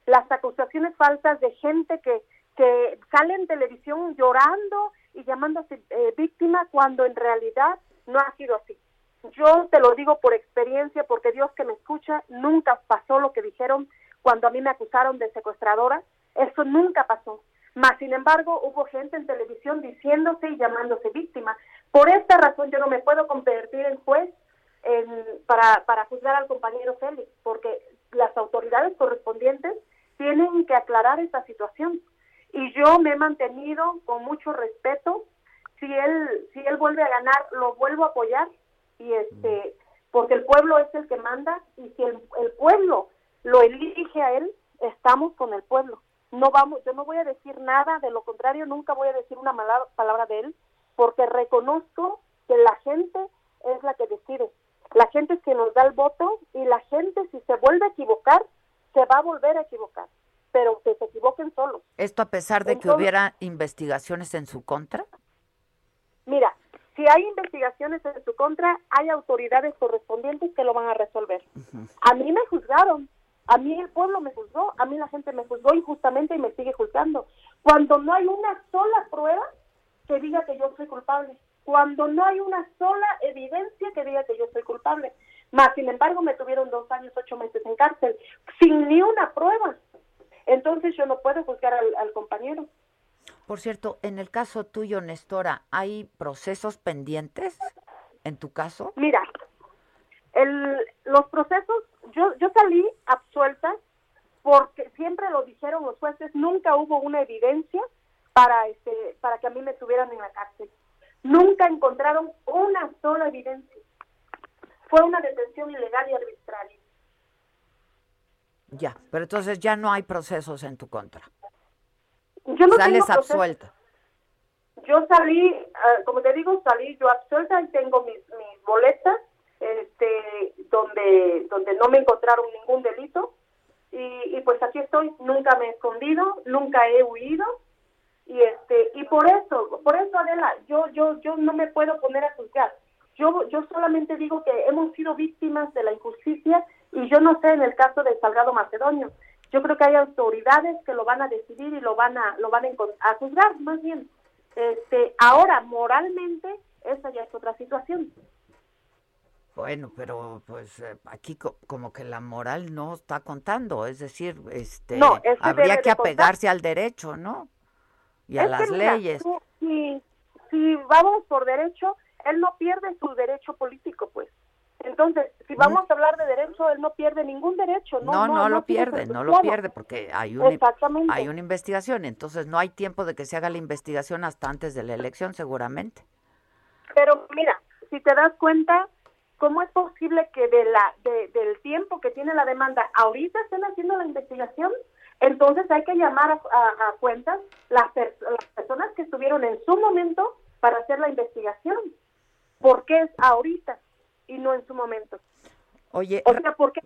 S12: Las acusaciones falsas de gente que, que sale en televisión llorando y llamándose eh, víctima cuando en realidad no ha sido así. Yo te lo digo por experiencia, porque Dios que me escucha, nunca pasó lo que dijeron cuando a mí me acusaron de secuestradora. Eso nunca pasó. Más sin embargo, hubo gente en televisión diciéndose y llamándose víctima. Por esta razón yo no me puedo convertir en juez en- para, para juzgar al compañero Félix, porque las autoridades correspondientes tienen que aclarar esta situación. Y yo me he mantenido con mucho respeto. Si él, si él vuelve a ganar, lo vuelvo a apoyar. Y este, porque el pueblo es el que manda. Y si el, el pueblo lo elige a él, estamos con el pueblo. No vamos, yo no voy a decir nada, de lo contrario, nunca voy a decir una mala palabra de él, porque reconozco que la gente es la que decide. La gente es quien nos da el voto y la gente si se vuelve a equivocar, se va a volver a equivocar, pero que se equivoquen solos.
S3: Esto a pesar de que hubiera investigaciones en su contra.
S12: Mira, si hay investigaciones en su contra, hay autoridades correspondientes que lo van a resolver. A mí me juzgaron, a mí el pueblo me juzgó, a mí la gente me juzgó injustamente y me sigue juzgando. Cuando no hay una sola prueba que diga que yo soy culpable, cuando no hay una sola evidencia que diga que yo soy culpable. Más, sin embargo, me tuvieron dos años, ocho meses en cárcel, sin ni una prueba. Entonces yo no puedo juzgar al, al compañero.
S3: Por cierto, en el caso tuyo, Nestora, ¿hay procesos pendientes en tu caso?
S12: Mira, el, los procesos, yo, yo salí absuelta porque siempre lo dijeron los jueces, nunca hubo una evidencia para este para que a mí me tuvieran en la cárcel. Nunca encontraron una sola evidencia. Fue una detención ilegal y arbitraria.
S3: Ya, pero entonces ya no hay procesos en tu contra.
S12: Yo no
S3: Sales
S12: tengo
S3: absuelta.
S12: Yo salí, ah, como te digo, salí yo absuelta y tengo mis, mis boletas, este, donde, donde no me encontraron ningún delito y, y pues aquí estoy. Nunca me he escondido, nunca he huido y este y por eso, por eso Adela, yo yo yo no me puedo poner a juzgar. Yo yo solamente digo que hemos sido víctimas de la injusticia y yo no sé en el caso de Salgado Macedonio. Yo creo que hay autoridades que lo van a decidir y lo van a lo van a, a juzgar más bien. Este, ahora moralmente esa ya es otra situación.
S3: Bueno, pero pues eh, aquí co- como que la moral no está contando, es decir, este
S12: No, es que
S3: habría que
S12: contar.
S3: apegarse al derecho, ¿no? Y a
S12: Es
S3: las
S12: mira,
S3: leyes.
S12: si, si vamos por derecho, él no pierde su derecho político, pues. Entonces, si vamos a hablar de derecho, él no pierde ningún derecho. No,
S3: No, no, lo pierde, no lo pierde porque hay una, hay una investigación, entonces no hay tiempo de que se haga la investigación hasta antes de la elección seguramente.
S12: Pero mira, si te das cuenta, ¿cómo es posible que de la de- del tiempo que tiene la demanda ahorita estén haciendo la investigación? Entonces hay que llamar a, a- a cuentas las, per- las personas que estuvieron en su momento para hacer la investigación. ¿Por qué es ahorita y no en su momento?
S3: Oye,
S12: O sea, ¿por qué,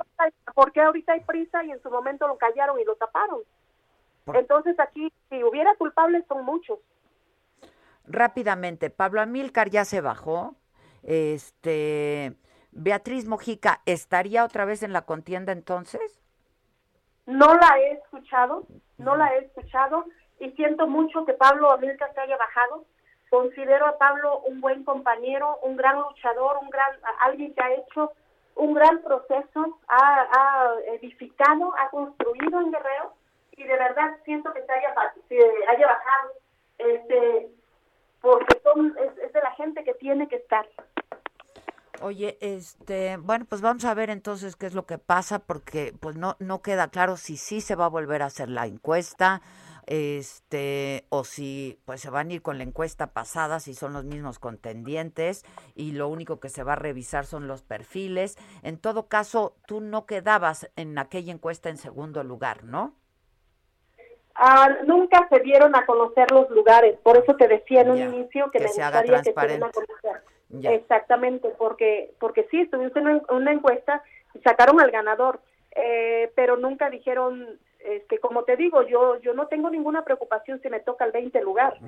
S12: por qué ahorita hay prisa y en su momento lo callaron y lo taparon? Entonces aquí, si hubiera culpables, son muchos.
S3: rápidamente, Pablo Amílcar ya se bajó. Este, Beatriz Mojica, ¿estaría otra vez en la contienda entonces?
S12: No la he escuchado, no la he escuchado y siento mucho que Pablo Amílcar se haya bajado. Considero a Pablo un buen compañero, un gran luchador, un gran alguien que ha hecho un gran proceso, ha, edificado, ha construido en Guerrero y de verdad siento que se haya, haya bajado, este, porque son, es, de la gente que tiene que estar.
S3: Oye, este, bueno, pues vamos a ver entonces qué es lo que pasa porque pues no no queda claro si sí se va a volver a hacer la encuesta, este o si pues se van a ir con la encuesta pasada si son los mismos contendientes y lo único que se va a revisar son los perfiles. En todo caso, tú no quedabas en aquella encuesta en segundo lugar, ¿no?
S12: Ah, nunca se dieron a conocer los lugares, por eso te decía en un inicio que, me gustaría que se den a conocer. Exactamente, porque porque sí, estuviste en una encuesta y sacaron al ganador, eh, pero nunca dijeron este, como te digo, yo yo no tengo ninguna preocupación si me toca el 20 lugar,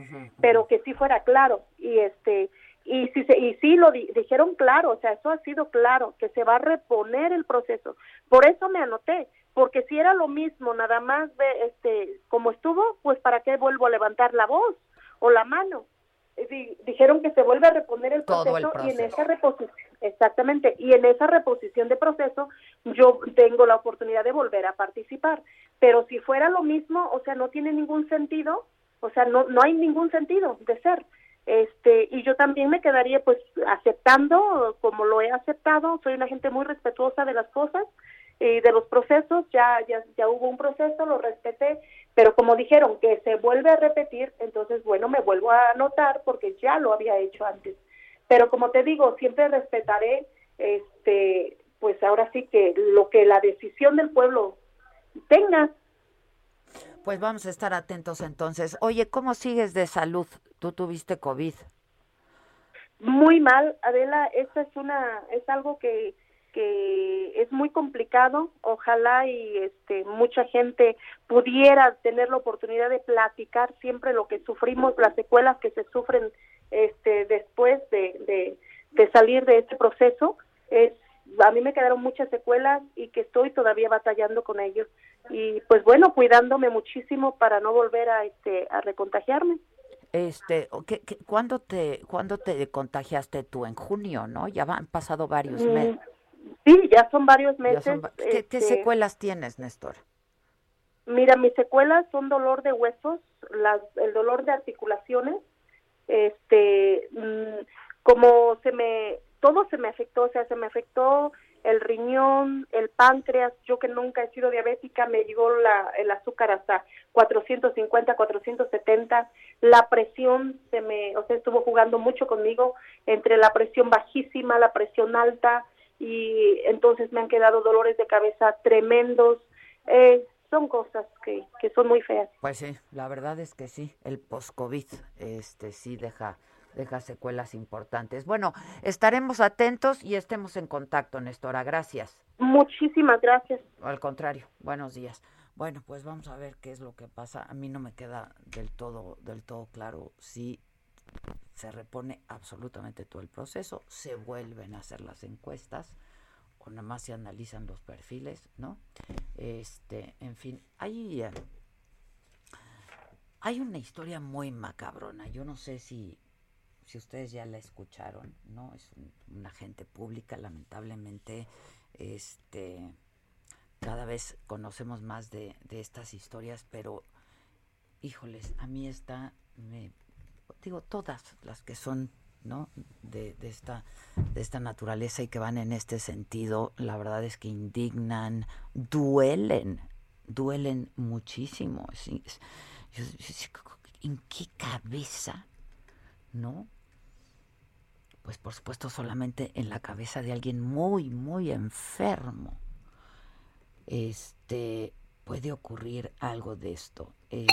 S12: pero que sí fuera claro. Y este y si se, y sí lo dijeron claro, o sea, eso ha sido claro que se va a reponer el proceso. Por eso me anoté, porque si era lo mismo, nada más de este como estuvo, pues para qué vuelvo a levantar la voz o la mano dijeron que se vuelve a reponer el proceso, y en esa reposición, exactamente, y en esa reposición de proceso yo tengo la oportunidad de volver a participar. Pero si fuera lo mismo, o sea, no tiene ningún sentido, o sea, no no hay ningún sentido de ser. Este, y yo también me quedaría pues aceptando como lo he aceptado, soy una gente muy respetuosa de las cosas y de los procesos, ya ya ya hubo un proceso, lo respeté pero como dijeron que se vuelve a repetir, entonces, bueno, me vuelvo a anotar porque ya lo había hecho antes. Pero como te digo, siempre respetaré, este, pues ahora sí que lo que la decisión del pueblo tenga.
S3: Pues vamos a estar atentos entonces. Oye, ¿cómo sigues de salud? Tú tuviste COVID.
S12: Muy mal, Adela, esta es una, es algo que que es muy complicado. Ojalá y este mucha gente pudiera tener la oportunidad de platicar siempre lo que sufrimos, las secuelas que se sufren este después de, de, salir de este proceso. Es a mí me quedaron muchas secuelas y que estoy todavía batallando con ellos. Y pues bueno cuidándome muchísimo para no volver a este a recontagiarme.
S3: Este ¿qué, cuándo te cuándo te contagiaste tú en junio no ya han pasado varios mm, meses
S12: Sí, ya son varios meses.
S3: ¿Qué, este, secuelas tienes, Néstor?
S12: Mira, mis secuelas son dolor de huesos, las, el dolor de articulaciones, este, mm, como se me, todo se me afectó, o sea, se me afectó el riñón, el páncreas, yo que nunca he sido diabética, me llegó la, el azúcar hasta 450, 470, la presión se me, o sea, estuvo jugando mucho conmigo entre la presión bajísima, la presión alta, y entonces me han quedado dolores de cabeza tremendos. Eh, son cosas que, que son muy feas.
S3: Pues sí, la verdad es que sí, el post-COVID este, sí deja, deja secuelas importantes. Bueno, estaremos atentos y estemos en contacto, Nestora. Gracias.
S12: Muchísimas gracias.
S3: Al contrario, buenos días. Bueno, pues vamos a ver qué es lo que pasa. A mí no me queda del todo, del todo claro si se repone absolutamente todo el proceso, se vuelven a hacer las encuestas o nada más se analizan los perfiles, ¿no? Este, en fin, hay, eh, hay una historia muy macabrona. Yo no sé si, si ustedes ya la escucharon, ¿no? Es una agente pública, lamentablemente, este, cada vez conocemos más de, de estas historias, pero, híjoles, a mí esta me digo, todas las que son ¿no? De, esta, de esta naturaleza y que van en este sentido, la verdad es que indignan, duelen, duelen muchísimo. ¿En qué cabeza? ¿No? Pues por supuesto solamente en la cabeza de alguien muy, muy enfermo. Este puede ocurrir algo de esto. Eh,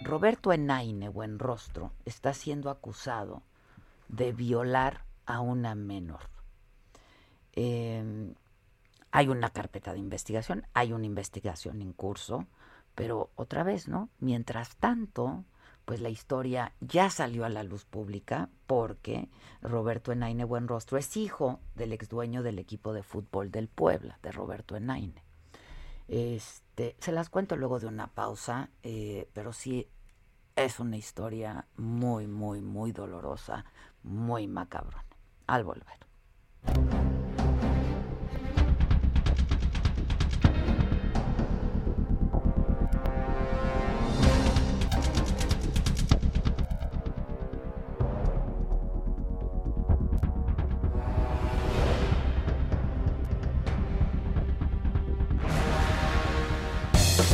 S3: Roberto Enaine, buen rostro, está siendo acusado de violar a una menor. Em, hay una carpeta de investigación, hay una investigación en curso, pero otra vez, ¿no? Mientras tanto, pues la historia ya salió a la luz pública porque Roberto Enaine Buenrostro es hijo del ex dueño del equipo de fútbol del Puebla, de Roberto Enaine. Este, se las cuento luego de una pausa, eh, pero sí es una historia muy, muy, muy dolorosa, muy macabrona. Al volver.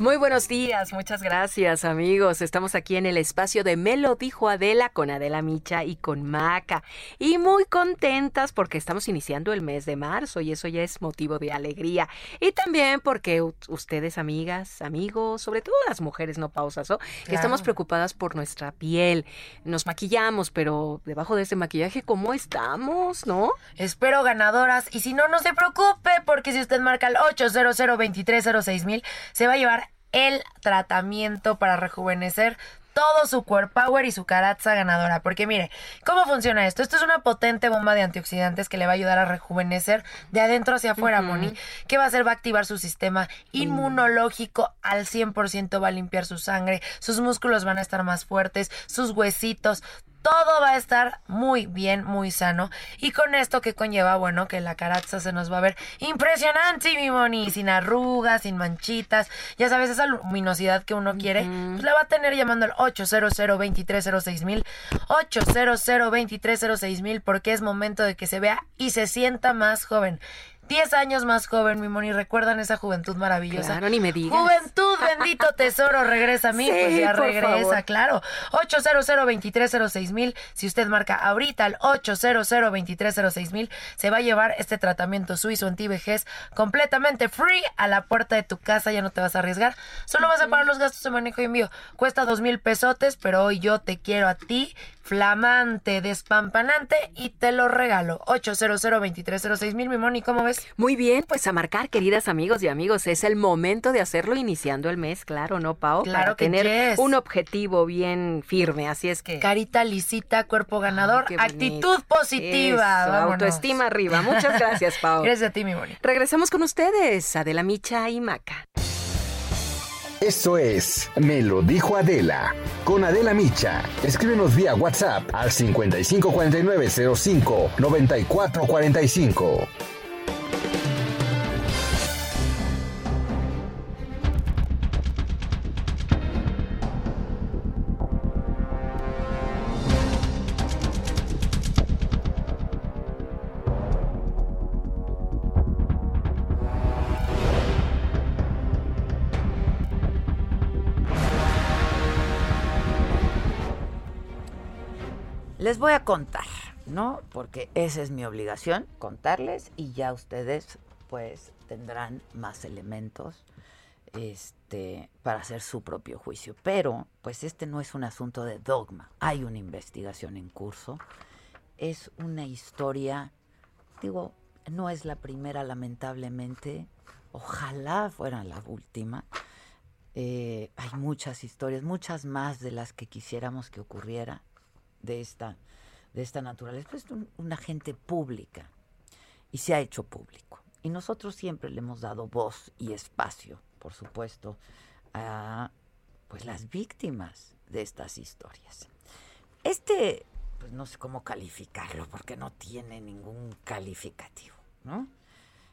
S13: Muy buenos días, muchas gracias amigos. Estamos aquí en el espacio de Melo dijo Adela con Adela Micha y con Maca. Y muy contentas porque estamos iniciando el mes de marzo y eso ya es motivo de alegría. Y también porque ustedes amigas, amigos, sobre todo las mujeres no pausas, ¿no? Que estamos preocupadas por nuestra piel. Nos maquillamos, pero debajo de ese maquillaje, ¿cómo estamos, no?
S14: Espero ganadoras y si no, no se preocupe porque si usted marca el 800 mil se va a llevar el tratamiento para rejuvenecer todo su core power y su caraza ganadora. Porque mire, ¿cómo funciona esto? Esto es una potente bomba de antioxidantes que le va a ayudar a rejuvenecer de adentro hacia afuera, Moni. ¿Qué va a hacer? Va a activar su sistema inmunológico al 100%, va a limpiar su sangre, sus músculos van a estar más fuertes, sus huesitos, todo va a estar muy bien, muy sano. Y con esto que conlleva, bueno, que la caraza se nos va a ver impresionante, mi moni, sin arrugas, sin manchitas. Ya sabes, esa luminosidad que uno quiere, pues la va a tener llamando al 800 2306 mil, 800 2306 mil, porque es momento de que se vea y se sienta más joven. 10 años más joven, mi Moni. ¿Recuerdan esa juventud maravillosa?
S13: Claro, ni me digas.
S14: Juventud, bendito tesoro, regresa a mí. pues ya regresa, claro. 800 mil. Si usted marca ahorita al 800 mil, se va a llevar este tratamiento suizo anti-vejez completamente free a la puerta de tu casa. Ya no te vas a arriesgar. Solo vas a pagar los gastos de manejo y envío. Cuesta dos mil pesotes, pero hoy yo te quiero a ti flamante, despampanante y te lo regalo. 800 mil, mi Moni, ¿cómo ves?
S13: Muy bien, pues a marcar, queridas amigos y amigos, es el momento de hacerlo iniciando el mes, claro, ¿no, Pau?
S14: Claro
S13: Para
S14: que
S13: tener un objetivo bien firme, así es que...
S14: Carita lisita, cuerpo ganador, actitud positiva.
S13: Eso, autoestima arriba. Muchas gracias, Pau.
S14: Gracias a ti, mi Moni.
S13: Regresamos con ustedes, Adela Micha y Maca.
S15: Esto es Me lo dijo Adela. Con Adela Micha. Escríbenos vía WhatsApp al 554905 9445.
S3: Les voy a contar, ¿no? Porque esa es mi obligación, contarles y ya ustedes pues tendrán más elementos este para hacer su propio juicio. Pero pues este no es un asunto de dogma, hay una investigación en curso. Es una historia, digo, no es la primera lamentablemente, ojalá fuera la última. Eh, hay muchas historias, muchas más de las que quisiéramos que ocurriera de esta, de esta naturaleza. Es una gente pública y se ha hecho público. Y nosotros siempre le hemos dado voz y espacio, por supuesto, a pues las víctimas de estas historias. Este, pues no sé cómo calificarlo, porque no tiene ningún calificativo, ¿no?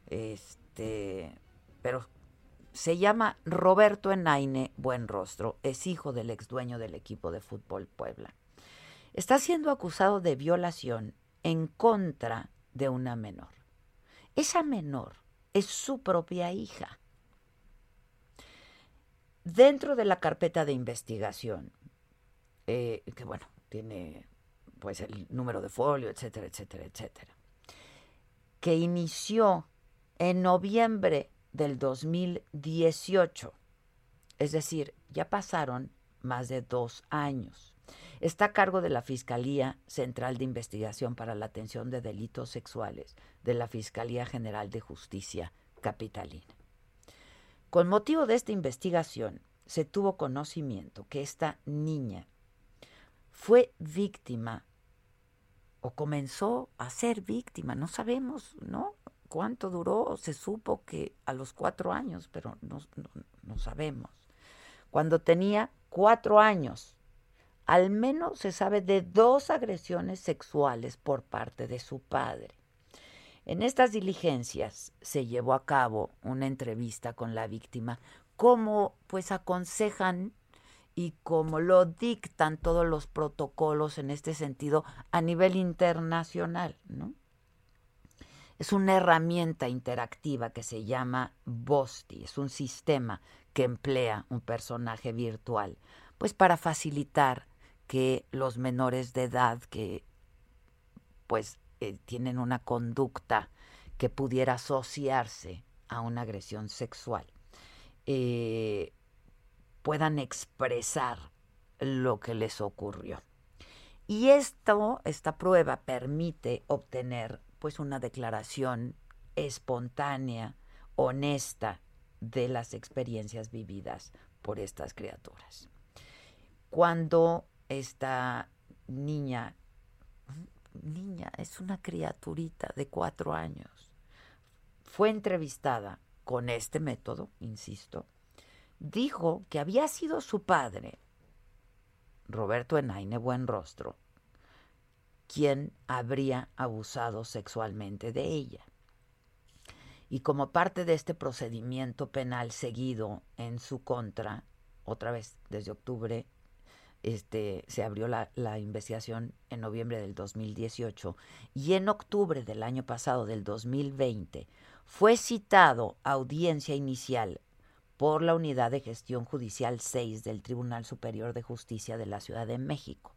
S3: Este, pero se llama Roberto Enaine Buenrostro, es hijo del ex dueño del equipo de fútbol Puebla está siendo acusado de violación en contra de una menor. Esa menor es su propia hija. Dentro de la carpeta de investigación, eh, que bueno, tiene pues el número de folio, etcétera, etcétera, etcétera, que inició en noviembre del 2018. Es decir, ya pasaron más de dos años. Está a cargo de la Fiscalía Central de Investigación para la Atención de Delitos Sexuales de la Fiscalía General de Justicia Capitalina. Con motivo de esta investigación, se tuvo conocimiento que esta niña fue víctima o comenzó a ser víctima, no sabemos, ¿no? ¿Cuánto duró? Se supo que a los cuatro años, pero no, no sabemos. Cuando tenía cuatro años, al menos se sabe de dos agresiones sexuales por parte de su padre. En estas diligencias se llevó a cabo una entrevista con la víctima, como pues aconsejan y como lo dictan todos los protocolos en este sentido a nivel internacional, ¿no? Es una herramienta interactiva que se llama Bosti, es un sistema que emplea un personaje virtual, pues para facilitar que los menores de edad que pues eh, tienen una conducta que pudiera asociarse a una agresión sexual, eh, puedan expresar lo que les ocurrió. Y esto, esta prueba permite obtener pues una declaración espontánea, honesta de las experiencias vividas por estas criaturas. Cuando esta niña niña, es una criaturita de cuatro años. Fue entrevistada con este método, insisto. Dijo que había sido su padre, Roberto Enaine Buenrostro, quien habría abusado sexualmente de ella. Y como parte de este procedimiento penal seguido en su contra, otra vez desde octubre este, se abrió la, la, investigación en noviembre del 2018 y en octubre del año pasado, del 2020, fue citado a audiencia inicial por la Unidad de Gestión Judicial 6 del Tribunal Superior de Justicia de la Ciudad de México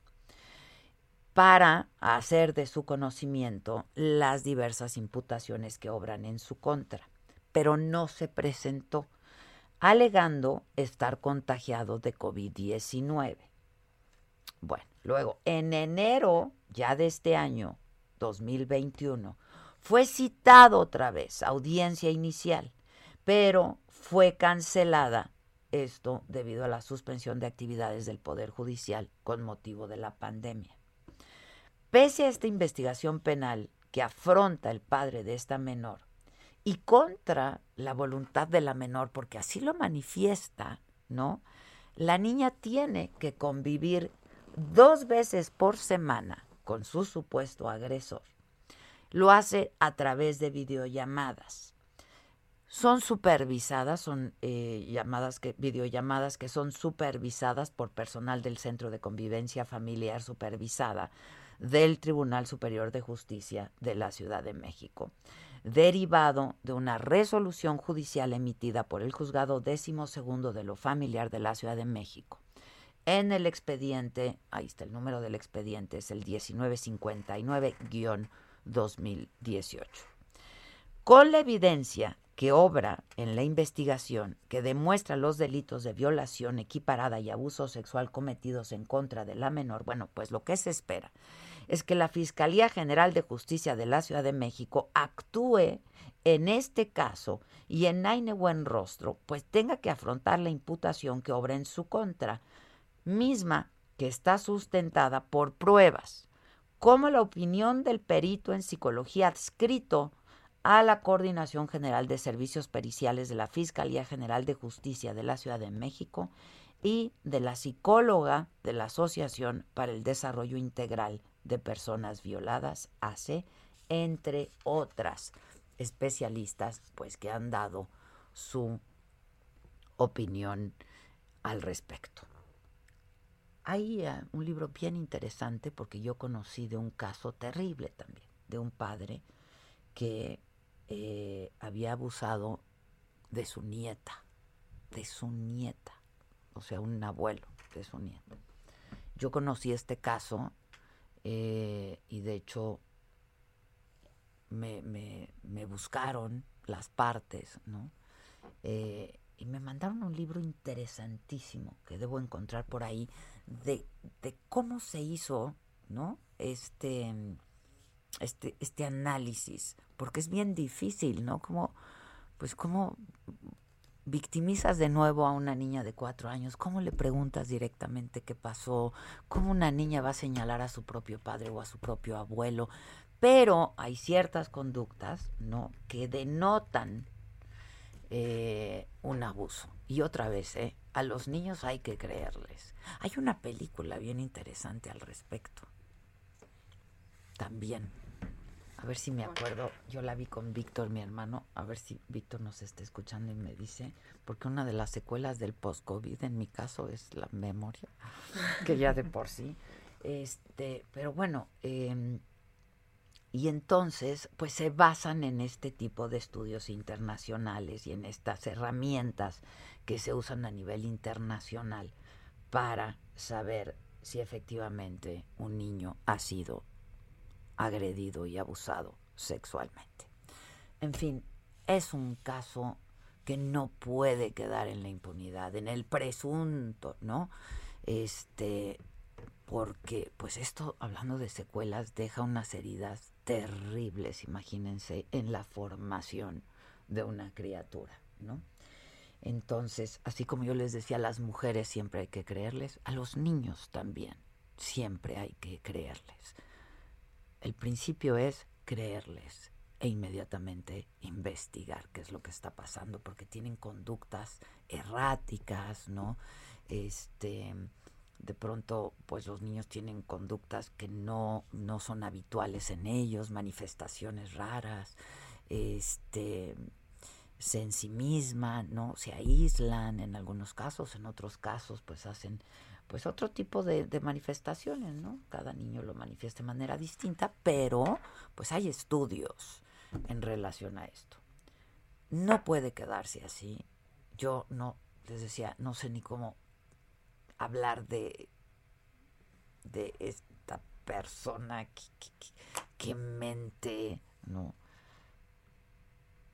S3: para hacer de su conocimiento las diversas imputaciones que obran en su contra, pero no se presentó, alegando estar contagiado de COVID-19. Bueno, luego, en enero ya de este año, 2021, fue citado otra vez, audiencia inicial, pero fue cancelada esto debido a la suspensión de actividades del Poder Judicial con motivo de la pandemia. Pese a esta investigación penal que afronta el padre de esta menor y contra la voluntad de la menor, porque así lo manifiesta, ¿no? La niña tiene que convivir dos veces por semana con su supuesto agresor. Lo hace a través de videollamadas. Son supervisadas, son eh, llamadas que, videollamadas que son supervisadas por personal del Centro de Convivencia Familiar Supervisada del Tribunal Superior de Justicia de la Ciudad de México, derivado de una resolución judicial emitida por el Juzgado Décimo Segundo de lo Familiar de la Ciudad de México en el expediente, ahí está el número del expediente, es el 1959-2018. Con la evidencia que obra en la investigación que demuestra los delitos de violación equiparada y abuso sexual cometidos en contra de la menor, bueno, pues lo que se espera es que la Fiscalía General de Justicia de la Ciudad de México actúe en este caso y en Naine Buen Rostro, pues tenga que afrontar la imputación que obra en su contra misma que está sustentada por pruebas, como la opinión del perito en psicología adscrito a la Coordinación General de Servicios Periciales de la Fiscalía General de Justicia de la Ciudad de México y de la psicóloga de la Asociación para el Desarrollo Integral de Personas Violadas, ACE, entre otras especialistas, pues que han dado su opinión al respecto. Hay eh, un libro bien interesante porque yo conocí de un caso terrible también, de un padre que eh, había abusado de su nieta, de su nieta, o sea, un abuelo de su nieta. Yo conocí este caso eh, y de hecho me, me, me buscaron las partes, ¿no? Eh, y me mandaron un libro interesantísimo que debo encontrar por ahí de, de cómo se hizo, ¿no? Este, este, este análisis, porque es bien difícil, ¿no? Como, pues cómo victimizas de nuevo a una niña de cuatro años, ¿cómo le preguntas directamente qué pasó? ¿Cómo una niña va a señalar a su propio padre o a su propio abuelo? Pero hay ciertas conductas, ¿no? Que denotan eh, un abuso. Y otra vez, ¿eh? A los niños hay que creerles. Hay una película bien interesante al respecto. También a ver si me acuerdo. Yo la vi con Víctor, mi hermano. A ver si Víctor nos está escuchando y me dice. Porque una de las secuelas del post-COVID, en mi caso, es la memoria. Que ya de por sí. Este, pero bueno, em, y entonces, pues se basan en este tipo de estudios internacionales y en estas herramientas que se usan a nivel internacional para saber si efectivamente un niño ha sido agredido y abusado sexualmente. En fin, es un caso que no puede quedar en la impunidad, en el presunto, ¿no? Este, porque pues esto, hablando de secuelas, deja unas heridas terribles, imagínense, en la formación de una criatura, ¿no? Entonces, así como yo les decía, a las mujeres siempre hay que creerles, a los niños también siempre hay que creerles. El principio es creerles e inmediatamente investigar qué es lo que está pasando, porque tienen conductas erráticas, ¿no? Este, de pronto, pues los niños tienen conductas que no, no son habituales en ellos, manifestaciones raras, este, se ensimisman, ¿no? Se aíslan en algunos casos, en otros casos, pues hacen pues otro tipo de, manifestaciones, ¿no? Cada niño lo manifiesta de manera distinta, pero pues hay estudios en relación a esto. No puede quedarse así. Yo no, les decía, no sé ni cómo hablar de, de esta persona, qué mente, ¿no?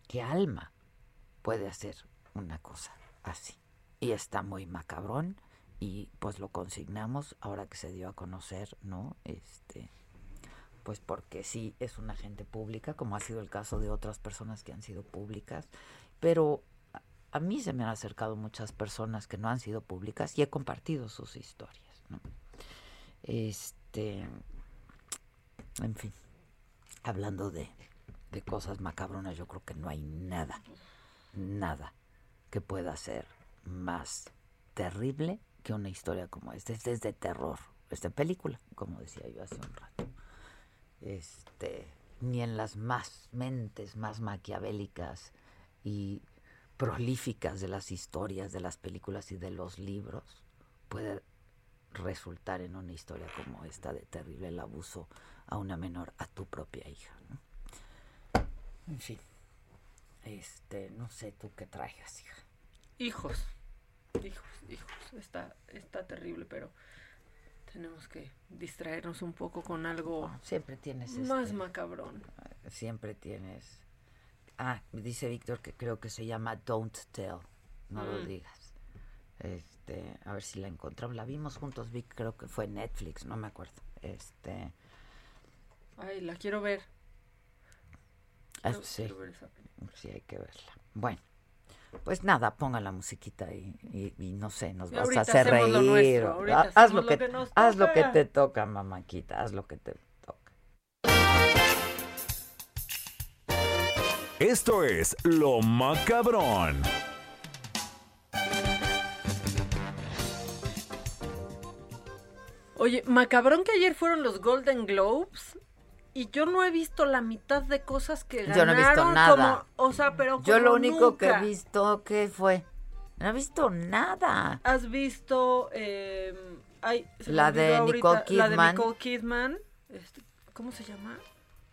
S3: ¿Qué alma puede hacer una cosa así? Y está muy macabrón y pues lo consignamos ahora que se dio a conocer, ¿no? Este, pues porque sí es una agente pública, como ha sido el caso de otras personas que han sido públicas, pero a mí se me han acercado muchas personas que no han sido públicas y he compartido sus historias. Este, en fin, hablando de, de cosas macabronas, yo creo que no hay nada, nada que pueda ser más terrible que una historia como esta. Este es de terror, esta película, como decía yo hace un rato. Este, ni en las más mentes más maquiavélicas y prolíficas de las historias, de las películas y de los libros puede resultar en una historia como esta de terrible el abuso a una menor, a tu propia hija. En fin, este, no sé tú qué traigas, hija.
S8: Hijos hijos, hijos, está, está terrible, pero tenemos que distraernos un poco con algo
S3: siempre tienes
S8: más este, macabrón.
S3: Siempre tienes. Ah, dice Víctor que creo que se llama Don't Tell, no lo mm. digas. Este, a ver si la encontramos. La vimos juntos, Vic, creo que fue Netflix, no me acuerdo. Este.
S8: Ay, la quiero ver.
S3: Ah, sí, sí, hay que verla. Bueno. Pues nada, ponga la musiquita y, no sé, nos vas a hacer reír. haz lo que, haz lo que te toca, mamáquita, haz lo que te
S2: Esto es Lo Macabrón.
S8: Oye, macabrón que ayer fueron los Golden Globes y yo no he visto la mitad de cosas que ganaron. Yo no he visto nada. o sea, pero
S3: Yo lo único que he visto, ¿qué fue? No he visto nada.
S8: ¿Has visto eh,
S3: la, de Nicole Kidman.
S8: la de Nicole Kidman? Este, ¿Cómo se llama?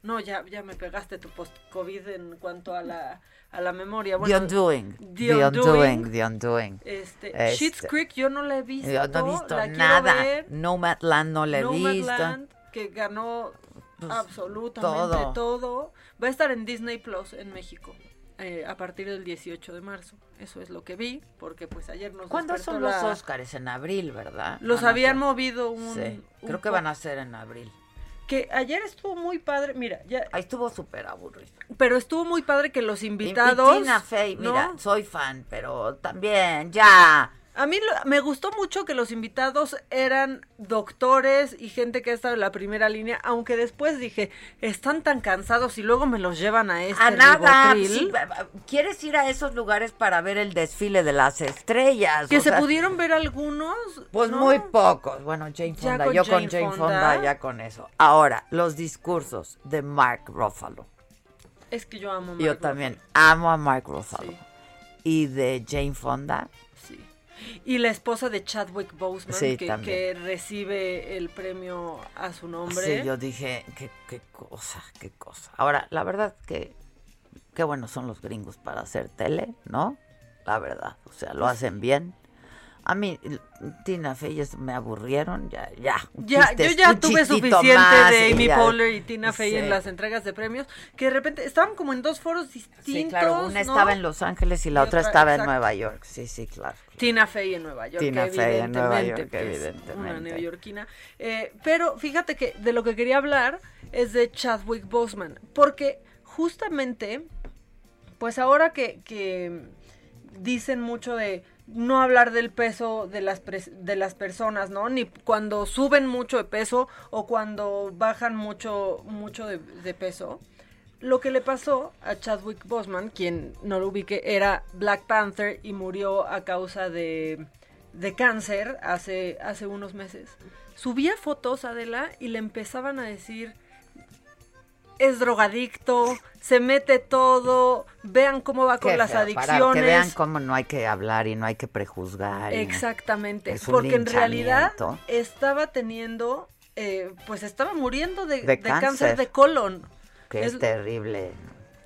S8: No, ya, ya me pegaste tu post-COVID en cuanto a la, a la memoria.
S3: Bueno, the Undoing. The, Undoing. The Undoing.
S8: Este, este, Creek yo no la he visto.
S3: Yo no he visto nada. Nomadland no la he
S8: visto. que ganó pues, absolutamente todo. Va a estar en Disney Plus en México. eh, a partir del 18 de marzo. Eso es lo que vi, porque pues ayer nos
S3: ¿Cuándo son los
S8: la-
S3: Óscares? En abril, ¿verdad?
S8: Los
S3: Van a
S8: habían movido un...
S3: Sí,
S8: un
S3: creo que van a ser en abril.
S8: Que ayer estuvo muy padre, mira, ya...
S3: Ahí estuvo súper aburrido.
S8: Pero estuvo muy padre que los invitados...
S3: Mira, soy fan, pero también, ya.
S8: A mí lo- me gustó mucho que los invitados eran doctores y gente que ha estado en la primera línea, aunque después dije, están tan cansados y luego me los llevan a este
S3: A nada.
S8: ribotril".
S3: sí, ¿Quieres ir a esos lugares para ver el desfile de las estrellas?
S8: Que
S3: O
S8: se
S3: sea,
S8: pudieron ver algunos.
S3: Pues
S8: ¿no?
S3: muy pocos. Bueno, Jane Fonda,
S8: con
S3: yo
S8: Jane
S3: con Jane Fonda.
S8: Fonda.
S3: ya con eso. Ahora, los discursos de Mark Ruffalo.
S8: Es que yo amo a
S3: yo
S8: Mark
S3: también amo a Mark Ruffalo. Y de Jane Fonda.
S8: Y la esposa de Chadwick Boseman,
S3: Sí,
S8: que, recibe el premio a su nombre.
S3: Sí, yo dije, qué, qué cosa, qué cosa. Ahora, la verdad que qué buenos son los gringos para hacer tele, ¿no? La verdad, o sea, lo hacen bien. A mí, Tina Fey me aburrieron, ya, ya.
S8: Ya,
S3: chiste-
S8: yo ya tuve suficiente
S3: más
S8: de Amy. Poehler y Tina Fey
S3: Sí.
S8: en las entregas de premios, que de repente estaban como en dos foros distintos.
S3: Sí, claro, una
S8: ¿no?
S3: estaba en Los Ángeles y la
S8: Y
S3: otra
S8: otra-
S3: estaba en. Nueva York. Sí, sí, claro.
S8: Tina Fey en Nueva York.
S3: Tina
S8: que
S3: Fey en Nueva York, evidentemente.
S8: Una neoyorquina. Eh, pero fíjate que de lo que quería hablar es de Chadwick Boseman, porque justamente, pues ahora que, que dicen mucho de no hablar del peso de las de las personas, ¿no? Ni cuando suben mucho de peso o cuando bajan mucho mucho de, de peso. Lo que le pasó a Chadwick Boseman, quien no lo ubique, era Black Panther y murió a causa de, de cáncer hace, hace unos meses. Subía fotos, Adela, y le empezaban a decir, es drogadicto, se mete todo, vean cómo va con
S3: Qué
S8: las
S3: feo,
S8: adicciones.
S3: Para que vean cómo no hay que hablar y no hay que prejuzgar.
S8: Exactamente, porque en realidad estaba teniendo, eh, pues estaba muriendo de,
S3: De
S8: de cáncer.
S3: cáncer.
S8: de colon.
S3: Que es, terrible.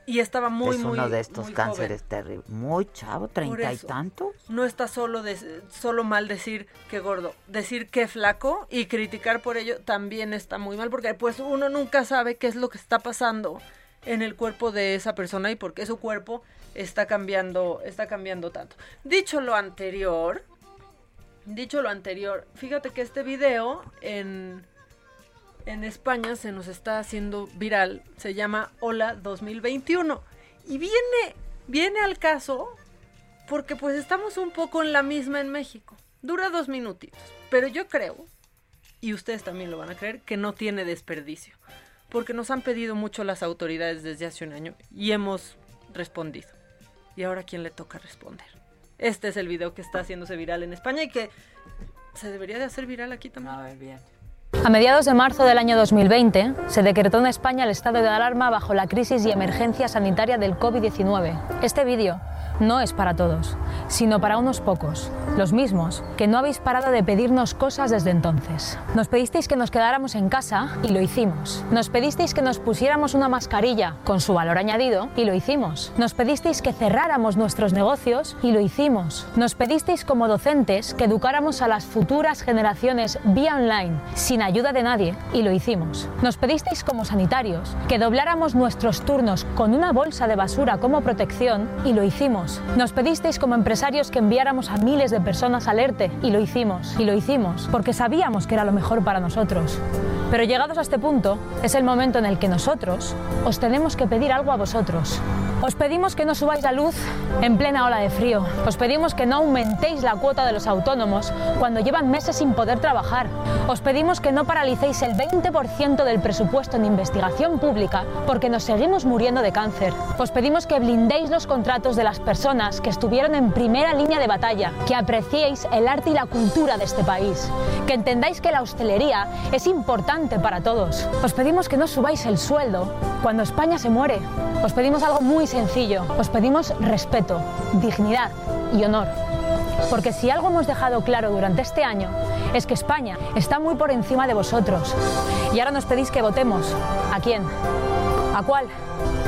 S8: Y estaba muy,
S3: es
S8: muy
S3: uno de estos cánceres terribles. Muy chavo, treinta y tantos.
S8: No está solo, de- solo mal decir que gordo, decir que flaco y criticar por ello también está muy mal porque pues uno nunca sabe qué es lo que está pasando en el cuerpo de esa persona y por qué su cuerpo está cambiando, está cambiando tanto. Dicho lo anterior, dicho lo anterior, fíjate que este video en en España se nos está haciendo viral, se llama Hola 2021 y viene viene al caso porque pues estamos un poco en la misma en México. Dura dos minutitos, pero yo creo, y ustedes también lo van a creer, que no tiene desperdicio, porque nos han pedido mucho las autoridades desde hace un año y hemos respondido. Y ahora quién le toca responder. Este es el video que está haciéndose viral en España y que se debería de hacer viral aquí también.
S3: A ver, bien.
S16: A mediados de marzo del año 2020 se decretó en España el estado de alarma bajo la crisis y emergencia sanitaria del COVID-19. Este vídeo no es para todos, sino para unos pocos, los mismos que no habéis parado de pedirnos cosas desde entonces. Nos pedisteis que nos quedáramos en casa y lo hicimos. Nos pedisteis que nos pusiéramos una mascarilla con su valor añadido y lo hicimos. Nos pedisteis que cerráramos nuestros negocios y lo hicimos. Nos pedisteis como docentes que educáramos a las futuras generaciones vía online sin ayuda de nadie y lo hicimos. Nos pedisteis como sanitarios que dobláramos nuestros turnos con una bolsa de basura como protección y lo hicimos. Nos pedisteis como empresarios que enviáramos a miles de personas al ERTE y lo hicimos. Y lo hicimos porque sabíamos que era lo mejor para nosotros. Pero llegados a este punto, es el momento en el que nosotros os tenemos que pedir algo a vosotros. Os pedimos que no subáis la luz en plena ola de frío. Os pedimos que no aumentéis la cuota de los autónomos cuando llevan meses sin poder trabajar. Os pedimos que no paralicéis el 20% del presupuesto en investigación pública porque nos seguimos muriendo de cáncer. Os pedimos que blindéis los contratos de las personas que estuvieron en primera línea de batalla, que apreciéis el arte y la cultura de este país, que entendáis que la hostelería es importante para todos. Os pedimos que no subáis el sueldo cuando España se muere. Os pedimos algo muy sencillo. Os pedimos respeto, dignidad y honor. Porque si algo hemos dejado claro durante este año es que España está muy por encima de vosotros. Y ahora nos pedís que votemos. ¿A quién? ¿A cuál?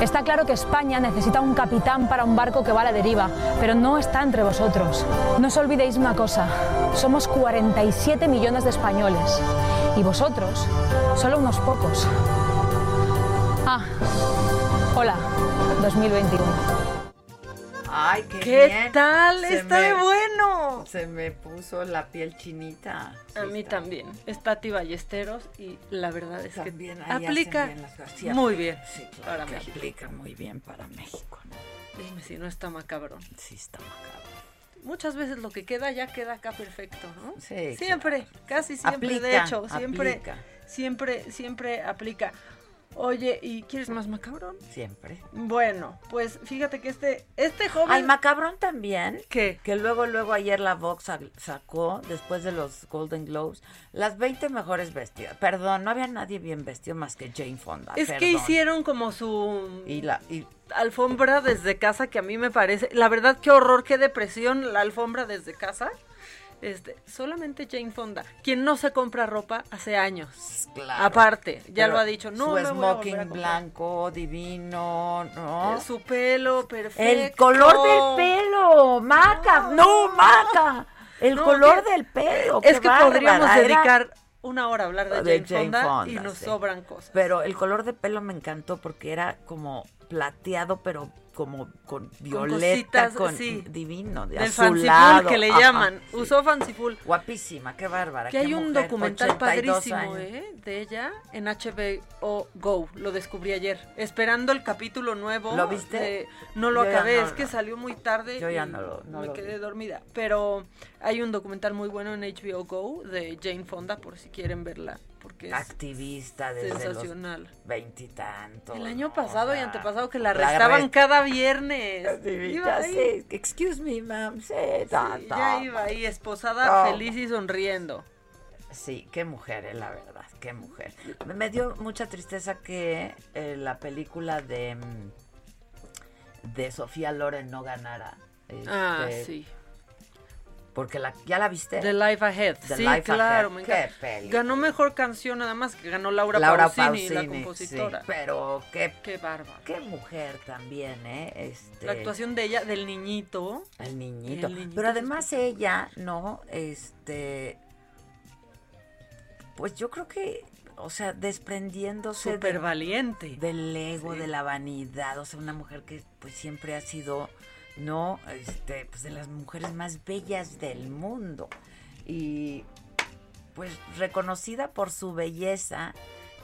S16: Está claro que España necesita un capitán para un barco que va a la deriva, pero no está entre vosotros. No os olvidéis una cosa, somos 47 millones de españoles y vosotros solo unos pocos. Ah, hola, 2021.
S3: Ay, qué,
S8: ¿Qué tal? Está de bueno.
S3: Se me puso la piel chinita.
S8: a mí también. Está Tati Ballesteros y la verdad es que aplica muy bien
S3: sí, claro para México. Aplica muy bien para México,
S8: Dime si no está macabrón.
S3: Sí, está macabrón.
S8: Muchas veces lo que queda ya queda acá perfecto, ¿no?
S3: Sí.
S8: Siempre, casi siempre, de hecho, siempre, siempre, siempre aplica. Oye, ¿y quieres más macabrón?
S3: Siempre.
S8: Bueno, pues fíjate que este, este joven.
S3: Ay, macabrón también.
S8: ¿Qué?
S3: Que luego, luego ayer la Vox sacó, después de los Golden Globes, las 20 mejores vestidas. Perdón, no había nadie bien vestido más que Jane Fonda.
S8: Es que hicieron como su.
S3: Y la. Y...
S8: Alfombra desde casa, que a mí me parece. La verdad, qué horror, qué depresión, la alfombra desde casa. Este, solamente Jane Fonda, quien no se compra ropa hace años.
S3: Claro.
S8: Aparte, ya lo ha dicho, no
S3: su smoking blanco, divino, ¿no?
S8: Eh, su pelo perfecto.
S3: El color del pelo, Maca, no, Maca. El color del pelo.
S8: Es que podríamos dedicar una hora a hablar de, Jane, Fonda, y nos sobran cosas.
S3: Pero el color de pelo me encantó porque era como plateado, pero como con violeta, con, divino, de Del azulado.
S8: que le llaman. Usó fanciful.
S3: Guapísima, qué bárbara.
S8: Que hay un documental padrísimo ¿eh? de ella en HBO Go. Lo descubrí ayer. Esperando el capítulo nuevo.
S3: ¿Lo viste?
S8: no lo acabé, es que salió muy tarde.
S3: Yo ya no lo no
S8: Me quedé dormida. Pero hay un documental muy bueno en HBO Go de Jane Fonda, por si quieren verla porque es
S3: activista desde sensacional. veintitantos.
S8: El año pasado y antepasado que la arrestaban cada viernes.
S3: Iba ahí. Excuse me, ma'am. Sí, ya
S8: iba ahí esposada, feliz y sonriendo.
S3: Sí, qué mujer, eh, la verdad, qué mujer. Me dio mucha tristeza que eh, la película de mm, de Sofía Loren no ganara.
S8: ah, este, sí.
S3: Porque la, ¿ya la viste?
S8: The Life Ahead. sí, claro. Me
S3: qué
S8: Ganó mejor canción nada más que ganó Laura, Laura Pausini, la compositora.
S3: pero qué,
S8: qué bárbaro.
S3: Qué mujer también, ¿eh? Este,
S8: la actuación de ella, del niñito.
S3: El niñito. pero además ella, ¿no? Este... Pues yo creo que o sea, desprendiéndose
S8: Súper valiente.
S3: del ego, de la vanidad, o sea, una mujer que pues siempre ha sido ¿no? Este, pues de las mujeres más bellas del mundo. Y pues reconocida por su belleza,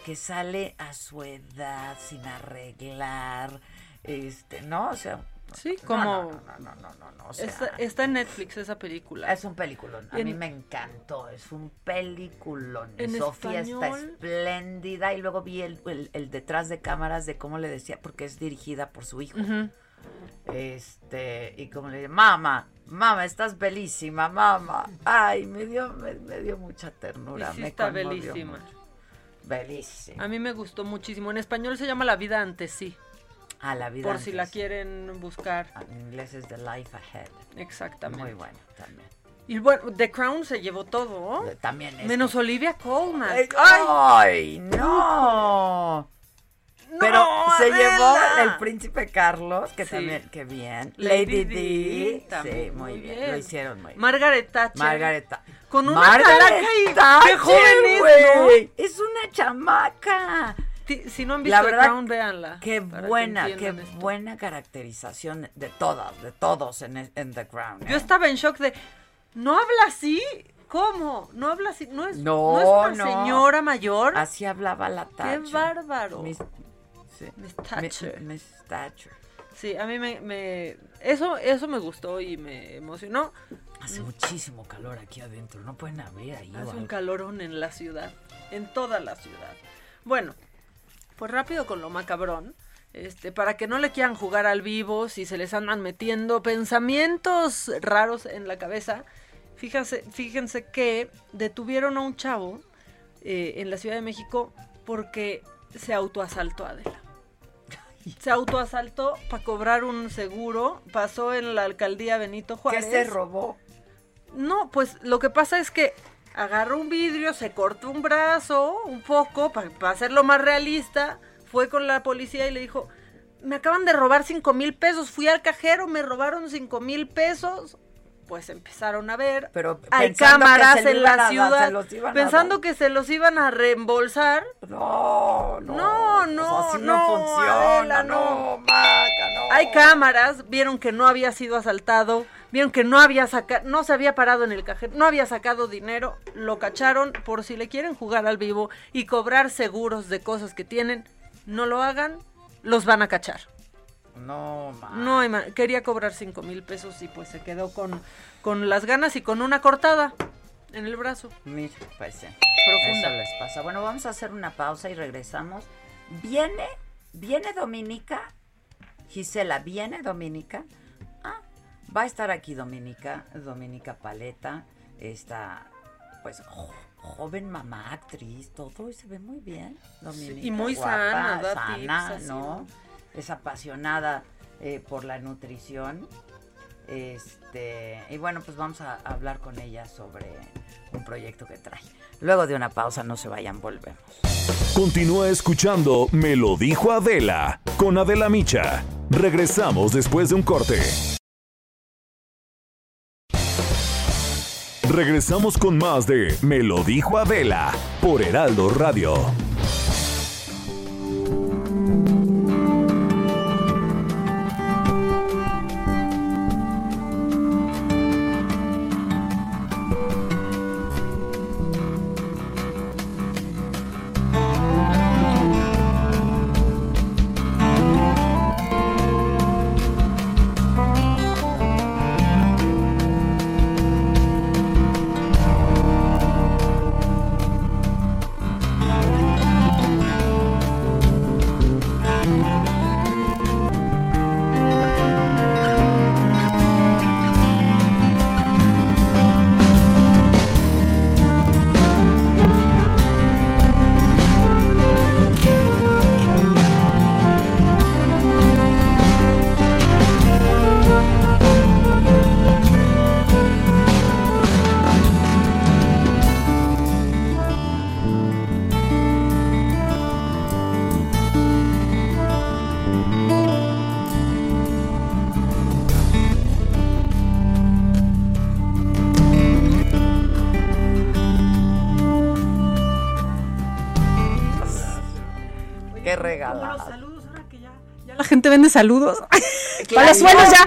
S3: que sale a su edad, sin arreglar, este, ¿no? O sea,
S8: Sí, como. No, no, no, no, no, está, en Netflix esa película.
S3: Es un peliculón. A mí me encantó. Es un peliculón. Sofía está espléndida. Y luego vi el, el, detrás de cámaras de cómo le decía, porque es dirigida por su hijo. Este, y como le dije, mamá, mamá, estás bellísima, mamá. Ay, me dio, me, dio mucha ternura. me
S8: está bellísima.
S3: Bellísima.
S8: A mí me gustó muchísimo. En español se llama La vida antes sí.
S3: Ah, la vida
S8: Por si la quieren buscar.
S3: Ah, en inglés es The Life Ahead.
S8: Exactamente.
S3: Muy bueno también.
S8: Y bueno, The Crown se llevó todo.
S3: También es.
S8: Menos Olivia Colman.
S3: ¡Ay, no! Pero se llevó el príncipe Carlos, que también, qué bien. Lady, D, sí, muy, bien. Lo hicieron muy bien.
S8: Margaret Thatcher.
S3: Margaret
S8: Con una calaca y qué joven
S3: es, Es una chamaca.
S8: Si no han visto la verdad, Crown, véanla.
S3: Qué buena, qué buena caracterización de todas, de todos en, en The Crown.
S8: Yo ¿eh? estaba en shock de, ¿no habla así? ¿Cómo? ¿No habla así? ¿No es, no, es una señora mayor?
S3: Así hablaba la Thatcher.
S8: ¡Qué bárbaro!
S3: Sí. Miss Thatcher. Miss Thatcher.
S8: Sí, a mí me, eso eso me gustó y me emocionó.
S3: Hace muchísimo calor aquí adentro, no pueden abrir ahí.
S8: Hace un calorón en la ciudad, en toda la ciudad. Bueno, pues rápido con lo macabrón. Este, para que no le quieran jugar al vivo, si se les andan metiendo pensamientos raros en la cabeza, fíjense, fíjense que detuvieron a un chavo eh, en la Ciudad de México porque se autoasaltó a Adela se autoasaltó para cobrar un seguro, pasó en la alcaldía Benito Juárez.
S3: ¿Qué se robó?
S8: No, pues lo que pasa es que agarró un vidrio, se cortó un brazo, un poco, para, hacerlo más realista, fue con la policía y le dijo, me acaban de robar cinco mil pesos, fui al cajero, me robaron cinco mil pesos,
S17: pues empezaron a ver.
S3: Pero
S17: hay cámaras en la ciudad. pensando que se los iban a reembolsar.
S3: No, no.
S17: No, no,
S3: pues no, funciona, no, Maca, no.
S17: Hay cámaras, vieron que no había sido asaltado, vieron que no había sacado, no se había parado en el cajero, no había sacado dinero, lo cacharon por si le quieren jugar al vivo y cobrar seguros de cosas que tienen, no lo hagan, los van a cachar.
S3: No,
S17: No, quería cobrar cinco mil pesos y pues se quedó con, con las ganas y con una cortada en el brazo.
S3: Mira, pues sí.
S17: Profunda.
S3: les pasa. Bueno, vamos a hacer una pausa y regresamos. Viene, viene Dominica. Gisela, ¿viene Dominica? Ah, va a estar aquí Dominica, Dominica Paleta, esta, pues, joven mamá, actriz, todo, y se ve muy bien, Dominica.
S17: y muy sana,
S3: sana, ¿no? Es apasionada eh, por la nutrición. Este, y bueno, pues vamos a hablar con ella sobre un proyecto que trae. Luego de una pausa, no se vayan, volvemos.
S2: Continúa escuchando Me lo dijo Adela con Adela Micha. Regresamos después de un corte. Regresamos con más de Me lo dijo Adela por Heraldo Radio.
S17: Vende saludos. Palazuelos ya,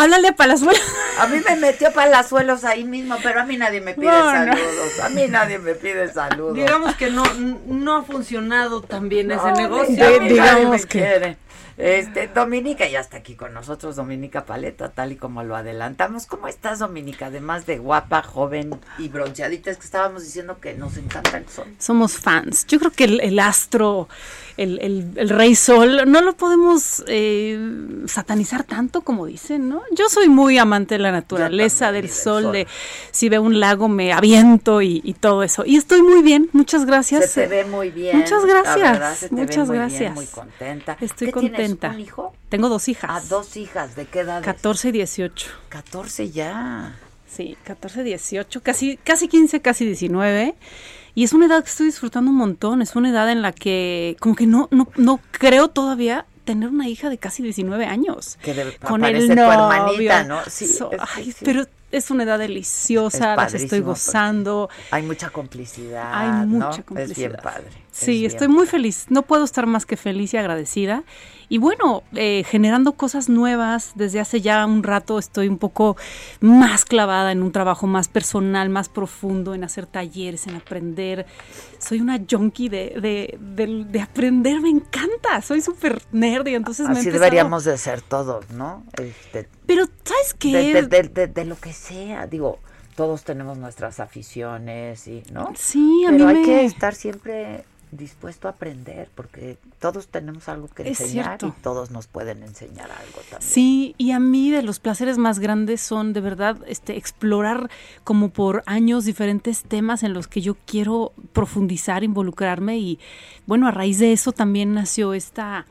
S17: háblale a Palazuelos.
S3: A mí me metió Palazuelos ahí mismo, pero a mí nadie me pide saludos. A mí nadie me pide saludos.
S17: Digamos que no, no ha funcionado también ese negocio.
S3: digamos que. Quiere. Este, Dominica ya está aquí con nosotros, Dominica Paleta, tal y como lo adelantamos. ¿Cómo estás, Dominica? Además de guapa, joven y bronceadita, es que estábamos diciendo que nos encanta el sol.
S17: Somos fans. Yo creo que el astro el, el, rey sol, no lo podemos eh, satanizar tanto como dicen, ¿no? Yo soy muy amante de la naturaleza, del sol, de si veo un lago me aviento y, todo eso. Y estoy muy bien, muchas gracias.
S3: Se te ve muy bien.
S17: Muchas gracias. muchas gracias.
S3: muy contenta.
S17: Estoy contenta.
S3: Tienes un hijo?
S17: Tengo dos hijas.
S3: Ah, dos hijas. ¿De qué edad?
S17: 14 y 18.
S3: 14 ya.
S17: Sí, 14, 18, casi, casi 15, casi 19. Y es una edad que estoy disfrutando un montón, es una edad en la que como que no, no, no creo todavía tener una hija de casi 19 años.
S3: Que debe, con el novio. tu hermanita, ¿no?
S17: Sí, ay, pero es una edad deliciosa, las estoy gozando.
S3: Hay mucha complicidad.
S17: Hay mucha complicidad.
S3: Es bien padre.
S17: Sí, estoy muy feliz. No puedo estar más que feliz y agradecida. Y bueno, eh, generando cosas nuevas. Desde hace ya un rato estoy un poco más clavada en un trabajo más personal, más profundo, en hacer talleres, en aprender. Soy una junkie de, de, aprender, me encanta. Soy súper nerd y entonces
S3: Así deberíamos de ser todos, ¿no? Este,
S17: Pero, ¿sabes
S3: qué? De, lo que sea, digo todos tenemos nuestras aficiones y no
S17: sí a
S3: Pero
S17: mí
S3: hay que estar siempre dispuesto a aprender, porque todos tenemos algo que enseñar y todos nos pueden enseñar algo también.
S17: Sí, y a mí de los placeres más grandes son de verdad este explorar como por años diferentes temas en los que yo quiero profundizar, involucrarme y bueno, a raíz de eso también nació esta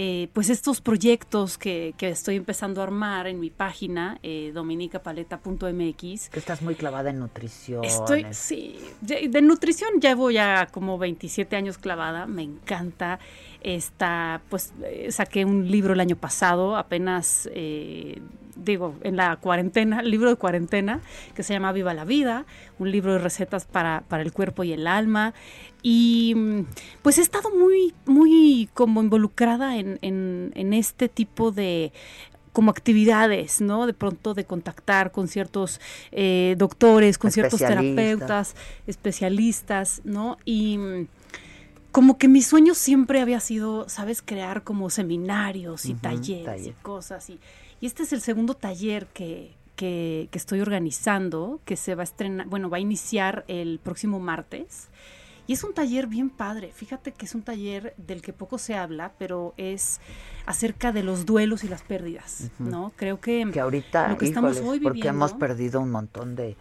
S17: eh, pues estos proyectos que, que, estoy empezando a armar en mi página, eh, dominicapaleta.mx.
S3: Que estás muy clavada en nutrición.
S17: Estoy, sí, de nutrición llevo ya como 27 años clavada, me encanta. Esta, pues eh, saqué un libro el año pasado, apenas eh, digo, en la cuarentena, el libro de cuarentena, que se llama Viva la Vida, un libro de recetas para, para el cuerpo y el alma. Y mm, pues he estado muy, muy como involucrada en, en, en este tipo de como actividades, ¿no? De pronto de contactar con ciertos eh, doctores, con ciertos terapeutas, especialistas, ¿no? Y mm, como que mi sueño siempre había sido, ¿sabes? Crear como seminarios y talleres y cosas. Y, y, este es el segundo taller que, que, que, estoy organizando, que se va a estrenar, bueno, va a iniciar el próximo martes. Y es un taller bien padre. Fíjate que es un taller del que poco se habla, pero es acerca de los duelos y las pérdidas, ¿no? Creo que,
S3: que ahorita, lo que estamos hoy viviendo, porque hemos perdido un montón de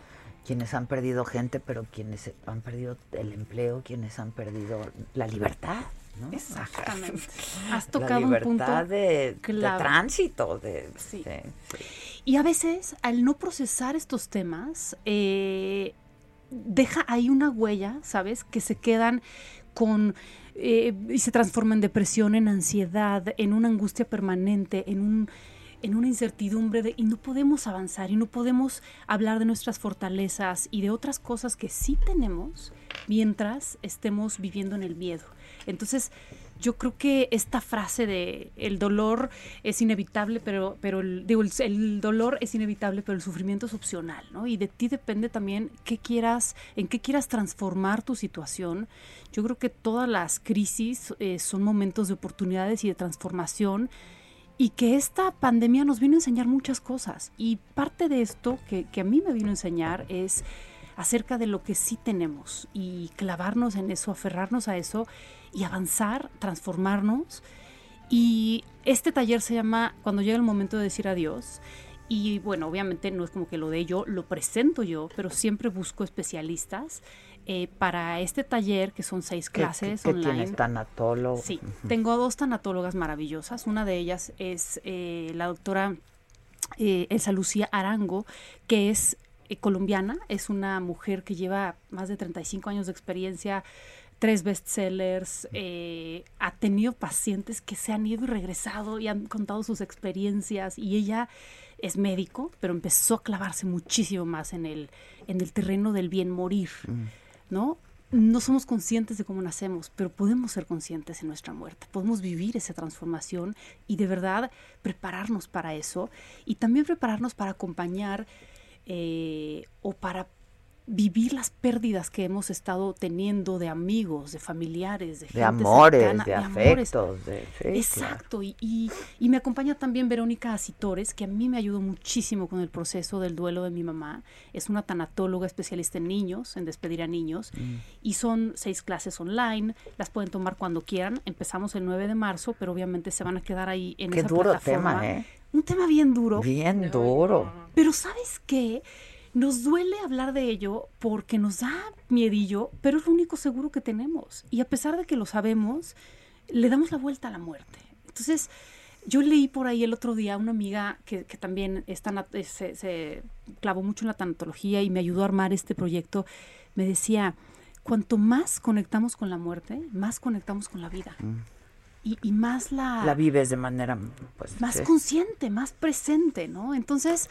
S3: quienes han perdido gente, pero quienes han perdido el empleo, quienes han perdido la libertad. ¿no?
S17: Exactamente. Has tocado
S3: la
S17: un punto
S3: de, de tránsito. De,
S17: sí. Y a veces, al no procesar estos temas, eh, deja ahí una huella, ¿sabes? Que se quedan con... Eh, y se transforma en depresión, en ansiedad, en una angustia permanente, en un en una incertidumbre de, y no podemos avanzar y no podemos hablar de nuestras fortalezas y de otras cosas que sí tenemos mientras estemos viviendo en el miedo. Entonces, yo creo que esta frase de el dolor es inevitable, pero, pero el, digo, el, dolor es inevitable, pero el sufrimiento es opcional, ¿no? Y de ti depende también qué quieras, en qué quieras transformar tu situación. Yo creo que todas las crisis eh, son momentos de oportunidades y de transformación y que esta pandemia nos vino a enseñar muchas cosas. Y parte de esto que, que a mí me vino a enseñar es acerca de lo que sí tenemos y clavarnos en eso, aferrarnos a eso y avanzar, transformarnos. Y este taller se llama Cuando llega el momento de decir adiós. Y bueno, obviamente no es como que lo de yo, lo presento yo, pero siempre busco especialistas eh, para este taller, que son seis clases
S3: ¿Qué,
S17: online.
S3: tienes tanatólogo?
S17: Sí, tengo dos tanatólogas maravillosas. Una de ellas es eh, la doctora eh, Elsa Lucía Arango, que es colombiana, es una mujer que lleva más de 35 años de experiencia tres bestsellers, eh, ha tenido pacientes que se han ido y regresado y han contado sus experiencias y ella es médico, pero empezó a clavarse muchísimo más en el, en el terreno del bien morir, mm. ¿no? No somos conscientes de cómo nacemos, pero podemos ser conscientes en nuestra muerte, podemos vivir esa transformación y de verdad prepararnos para eso y también prepararnos para acompañar eh, o para vivir las pérdidas que hemos estado teniendo de amigos, de familiares, de,
S3: de amores, de, afectos. De,
S17: Exacto, y, y, me acompaña también Verónica Asitores, que a mí me ayudó muchísimo con el proceso del duelo de mi mamá. Es una tanatóloga especialista en niños, en despedir a niños, mm. y son seis clases online, las pueden tomar cuando quieran. Empezamos el 9 de marzo, pero obviamente se van a quedar ahí en
S3: Qué
S17: esa
S3: duro
S17: plataforma.
S3: tema, ¿eh?
S17: Un tema bien duro.
S3: Bien duro.
S17: Pero ¿sabes qué? Nos duele hablar de ello porque nos da miedillo, pero es lo único seguro que tenemos. Y a pesar de que lo sabemos, le damos la vuelta a la muerte. Entonces, yo leí por ahí el otro día a una amiga que, que también está, se, se, clavó mucho en la tanatología y me ayudó a armar este proyecto. Me decía, cuanto más conectamos con la muerte, más conectamos con la vida. Mm. Y, y, más la...
S3: La vives de manera... Pues,
S17: más sí. consciente, más presente, ¿no? Entonces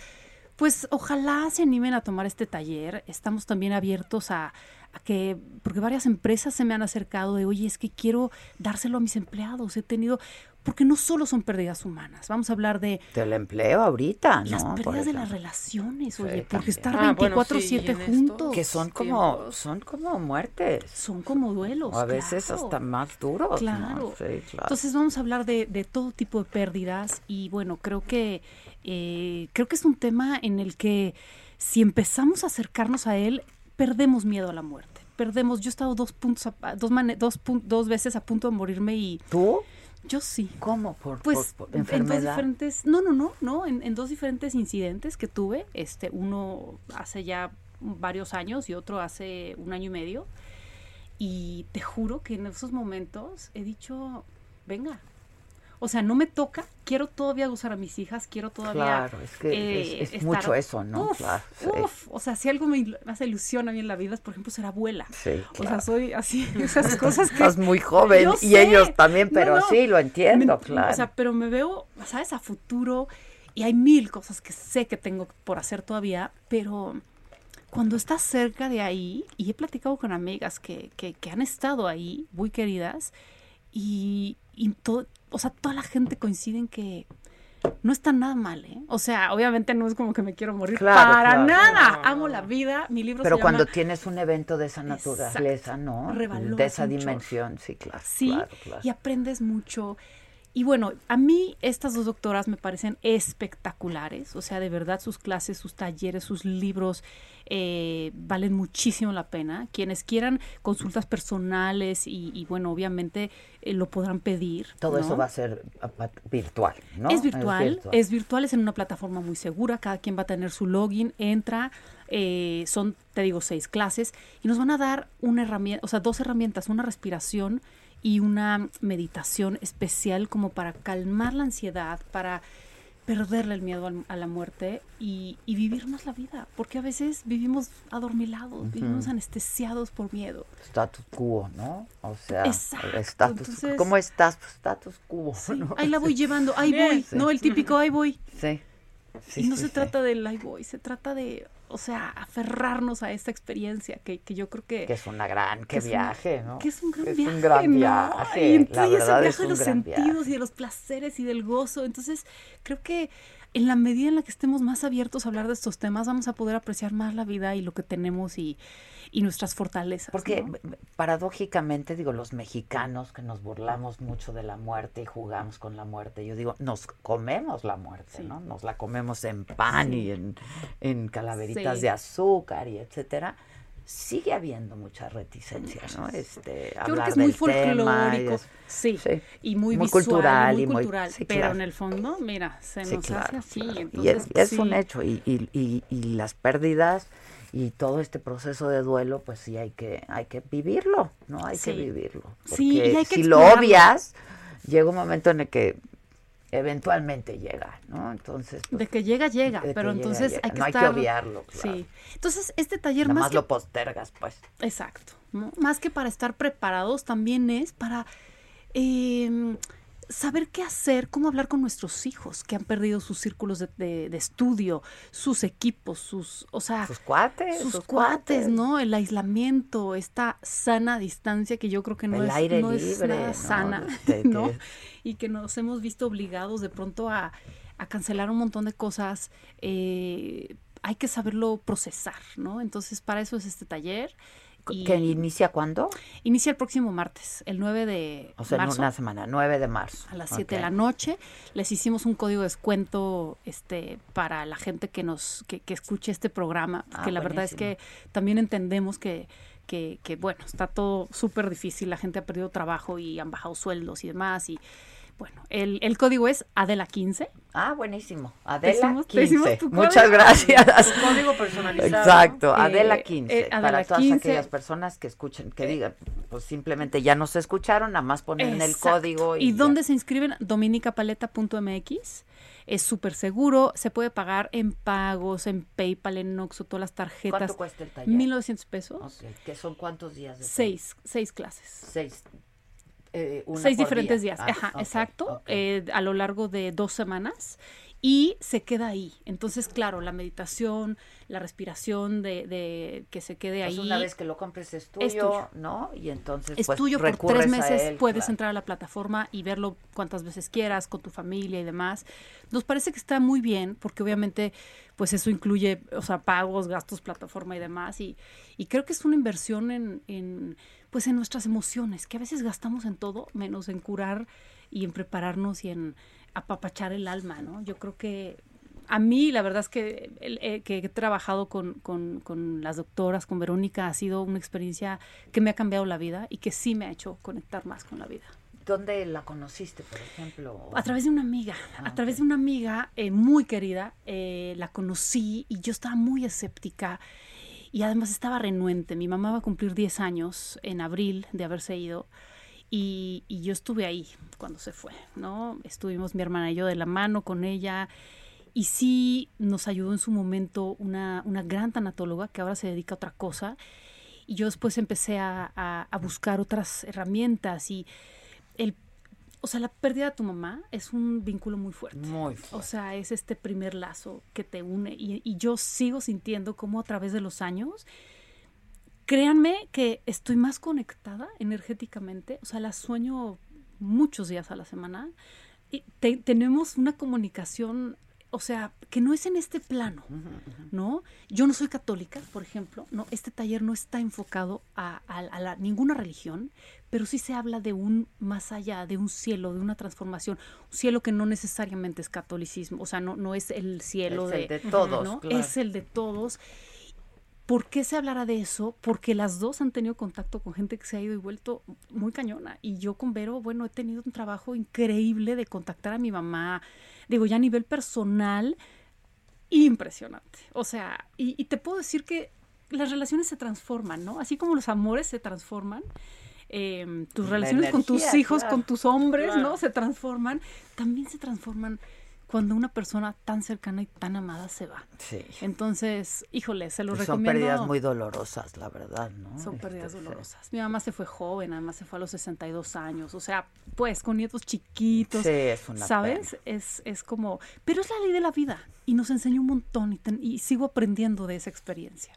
S17: pues ojalá se animen a tomar este taller. Estamos también abiertos a, que, porque varias empresas se me han acercado de, oye, es que quiero dárselo a mis empleados. He tenido, porque no solo son pérdidas humanas, vamos a hablar de...
S3: Del empleo ahorita,
S17: las
S3: ¿no?
S17: pérdidas de las relaciones, oye, sí, porque estar 24-7 ah, bueno, sí, juntos.
S3: Que son como, son como muertes.
S17: Son como duelos.
S3: O a veces
S17: claro.
S3: hasta más duros.
S17: Claro.
S3: ¿no? Sí, claro.
S17: Entonces vamos a hablar de, de todo tipo de pérdidas y bueno, creo que eh, creo que es un tema en el que si empezamos a acercarnos a él, perdemos miedo a la muerte. Perdemos, yo he estado dos puntos, a, dos, dos, dos veces a punto de morirme y...
S3: ¿Tú?
S17: Yo sí.
S3: ¿Cómo? ¿Por,
S17: pues,
S3: por, por
S17: en dos diferentes, no, no, no, no, en, en, dos diferentes incidentes que tuve, este, uno hace ya varios años y otro hace un año y medio. Y te juro que en esos momentos he dicho, venga, o sea, no me toca, quiero todavía gozar a mis hijas, quiero todavía...
S3: Claro, es que eh, es, es estar, mucho eso, ¿no?
S17: Uf,
S3: claro,
S17: sí. uf, o sea, si algo me hace ilusión a mí en la vida es, por ejemplo, ser abuela.
S3: Sí,
S17: claro. O sea, soy así, esas cosas que...
S3: Estás muy joven y
S17: sé.
S3: ellos también, pero
S17: no, no,
S3: sí, lo entiendo,
S17: me,
S3: claro.
S17: O sea, pero me veo, ¿sabes? A futuro y hay mil cosas que sé que tengo por hacer todavía, pero cuando estás cerca de ahí, y he platicado con amigas que, que, que han estado ahí, muy queridas, y, y todo, o sea, toda la gente coincide en que no está nada mal, ¿eh? O sea, obviamente no es como que me quiero morir para nada. Amo la vida. Mi libro
S3: Pero
S17: se
S3: cuando
S17: llama
S3: tienes un evento de esa naturaleza, ¿no? De esa
S17: mucho.
S3: dimensión, sí, claro.
S17: Sí,
S3: claro, claro.
S17: y aprendes mucho. Y bueno, a mí estas dos doctoras me parecen espectaculares, o sea, de verdad sus clases, sus talleres, sus libros eh, valen muchísimo la pena. Quienes quieran consultas personales y, y bueno, obviamente eh, lo podrán pedir.
S3: Todo
S17: ¿no?
S3: eso va a ser virtual, ¿no?
S17: Es virtual, es virtual, es en una plataforma muy segura, cada quien va a tener su login, entra, eh, son, te digo, seis clases y nos van a dar una herramienta, o sea, dos herramientas, una respiración y una meditación especial como para calmar la ansiedad, para perderle el miedo al- a la muerte y, y vivir más la vida, porque a veces vivimos adormilados, vivimos anestesiados por miedo.
S3: Status quo, ¿no? O sea, status,
S17: entonces-
S3: ¿cómo estás? Pues status quo, ¿no?
S17: Ahí la voy llevando, ahí voy,
S3: Sí.
S17: no el típico ahí voy.
S3: Sí. Sí,
S17: y no
S3: sí,
S17: se
S3: sí.
S17: trata del ahí voy, se trata de, o sea, aferrarnos a esta experiencia que, que yo creo que...
S3: Que es una gran,
S17: que
S3: qué
S17: es un-
S3: viaje, ¿no?
S17: Que es un gran
S3: Es
S17: viaje,
S3: un gran
S17: ¿no?
S3: viaje,
S17: Y entonces
S3: la
S17: ese
S3: verdad
S17: viaje
S3: es
S17: de
S3: un
S17: los sentidos
S3: viaje.
S17: y de los placeres y del gozo. Entonces, creo que en la medida en la que estemos más abiertos a hablar de estos temas, vamos a poder apreciar más la vida y lo que tenemos y, y nuestras fortalezas.
S3: Porque paradójicamente, digo, los mexicanos que nos burlamos mucho de la muerte y jugamos con la muerte, yo digo, nos comemos la muerte, ¿no? Nos la comemos en pan
S17: Sí.
S3: y en, en calaveritas
S17: Sí.
S3: de azúcar y etcétera. Sigue habiendo mucha reticencia, ¿no? Este,
S17: Yo creo que es muy folclórico,
S3: es-
S17: sí,
S3: sí.
S17: y muy,
S3: Muy
S17: visual,
S3: cultural
S17: muy
S3: y muy-
S17: cultural,
S3: sí,
S17: pero
S3: claro.
S17: en el fondo, mira, se
S3: Sí,
S17: nos hace así.
S3: claro. Y
S17: Entonces,
S3: es, es un hecho. Y, y, y, y las pérdidas y todo este proceso de duelo, pues sí hay que, hay que vivirlo, ¿no? Hay que vivirlo.
S17: Sí, y
S3: Porque
S17: hay que
S3: si lo obvias, llega un momento en el que eventualmente llega, ¿no? Entonces, pues,
S17: De que llega, llega,
S3: que
S17: pero
S3: llega,
S17: entonces
S3: llega.
S17: hay que
S3: No hay que
S17: estar...
S3: obviarlo, claro.
S17: Sí. Entonces, este taller
S3: nada
S17: más
S3: más
S17: que
S3: lo postergas, pues.
S17: Exacto. ¿no? Más que para estar preparados, también es para eh, saber qué hacer, cómo hablar con nuestros hijos que han perdido sus círculos de, de- de estudio, sus equipos, sus, o sea,
S3: Sus cuates,
S17: sus,
S3: sus
S17: cuates,
S3: cuates.
S17: ¿no? El aislamiento, esta sana distancia que yo creo que no
S3: El
S17: es,
S3: aire
S17: no es
S3: libre,
S17: nada
S3: ¿no?
S17: sana, ¿no? Y que nos hemos visto obligados de pronto a, a cancelar un montón de cosas. eh, hay que saberlo procesar, ¿no? Entonces, para eso es este taller. Y
S3: ¿Que inicia cuándo?
S17: Inicia el próximo martes, el 9 de
S3: O sea, en
S17: marzo.
S3: una semana, 9 de marzo.
S17: A las 7 de la noche. Les hicimos un código de descuento este, para la gente que nos que, que escuche este programa.
S3: Ah,
S17: que la verdad es que también entendemos que, que, que, bueno, está todo súper difícil. La gente ha perdido trabajo y han bajado sueldos y demás. Y bueno, el, el código es Adela15.
S3: Ah, buenísimo.
S17: Te
S3: Adela
S17: hicimos- te
S3: 15.
S17: hicimos tu
S3: Muchas
S17: código.
S3: gracias.
S8: Tu código personalizado.
S3: Exacto,
S17: Eh,
S3: Adela 15.
S17: eh, Adela
S3: para todas
S17: 15.
S3: aquellas personas que escuchen, que digan, pues simplemente ya nos escucharon, nada más ponen el código.
S17: ¿Y,
S3: Y,
S17: dónde se inscriben? dominicapaleta.mx. Es súper seguro, se puede pagar en pagos, en PayPal, en Noxo, todas las tarjetas.
S3: ¿Cuánto cuesta el taller?
S17: 1900 pesos.
S3: ¿Qué son cuántos días? De
S17: Seis, seis clases.
S3: Seis. Eh, una
S17: Seis diferentes
S3: día.
S17: días,
S3: Ah,
S17: Ajá, exacto, eh, a lo largo de dos semanas y se queda ahí. Entonces, claro, la meditación, la respiración de, de que se quede
S3: Pues
S17: ahí.
S3: una vez que lo compres es tuyo,
S17: es tuyo.
S3: ¿no? Y entonces
S17: es
S3: pues,
S17: tuyo por tres meses,
S3: él,
S17: puedes
S3: claro.
S17: entrar a la plataforma y verlo cuantas veces quieras, con tu familia y demás. Nos parece que está muy bien, porque obviamente, pues eso incluye, o sea, pagos, gastos, plataforma y demás. Y, y creo que es una inversión en, en, pues en nuestras emociones, que a veces gastamos en todo, menos en curar y en prepararnos y en apapachar el alma, ¿no? Yo creo que a mí la verdad es que, eh, que he trabajado con, con- con las doctoras, con Verónica, ha sido una experiencia que me ha cambiado la vida y que sí me ha hecho conectar más con la vida.
S3: ¿Dónde la conociste, por ejemplo?
S17: A través de una amiga,
S3: Ah,
S17: a través de una amiga eh, muy querida, eh, la conocí y yo estaba muy escéptica y además estaba renuente. Mi mamá va a cumplir 10 años en abril de haberse ido y, yo estuve ahí cuando se fue, ¿no? Estuvimos mi hermana y yo de la mano con ella y sí nos ayudó en su momento una, una gran tanatóloga que ahora se dedica a otra cosa y yo después empecé a, a- a buscar otras herramientas y el, o sea, la pérdida de tu mamá es un vínculo muy fuerte.
S3: Muy fuerte.
S17: O sea, es este primer lazo que te une y, y yo sigo sintiendo como a través de los años, créanme que estoy más conectada energéticamente, o sea, la sueño muchos días a la semana y tenemos una comunicación o sea, que no es en este plano, ¿no? Yo no soy católica, por ejemplo, no, este taller no está enfocado a, ninguna religión, pero sí se habla de un más allá, de un cielo, de una transformación, un cielo que no necesariamente es catolicismo, o sea, no, no es el cielo
S3: de, todos,
S17: ¿no? es el de todos. ¿Por qué se hablará de eso? Porque las dos han tenido contacto con gente que se ha ido y vuelto muy cañona. Y yo con Vero, bueno, he tenido un trabajo increíble de contactar a mi mamá, digo, ya a nivel personal, impresionante. O sea, y, te puedo decir que las relaciones se transforman, ¿no? Así como los amores se transforman, em, tus relaciones con tus hijos, con tus hombres, ¿no? Se transforman, también se transforman cuando una persona tan cercana y tan amada se va.
S3: Sí.
S17: Entonces, híjole, se lo
S3: recomiendo.
S17: Son
S3: pérdidas muy dolorosas, la verdad, ¿no?
S17: Son este, pérdidas dolorosas. Mi mamá se fue joven, además se fue a los 62 años, o sea, pues con nietos chiquitos.
S3: Sí, es una
S17: ¿Sabes? Es, es como, pero es la ley de la vida y nos enseñó un montón y, y sigo aprendiendo de esa experiencia.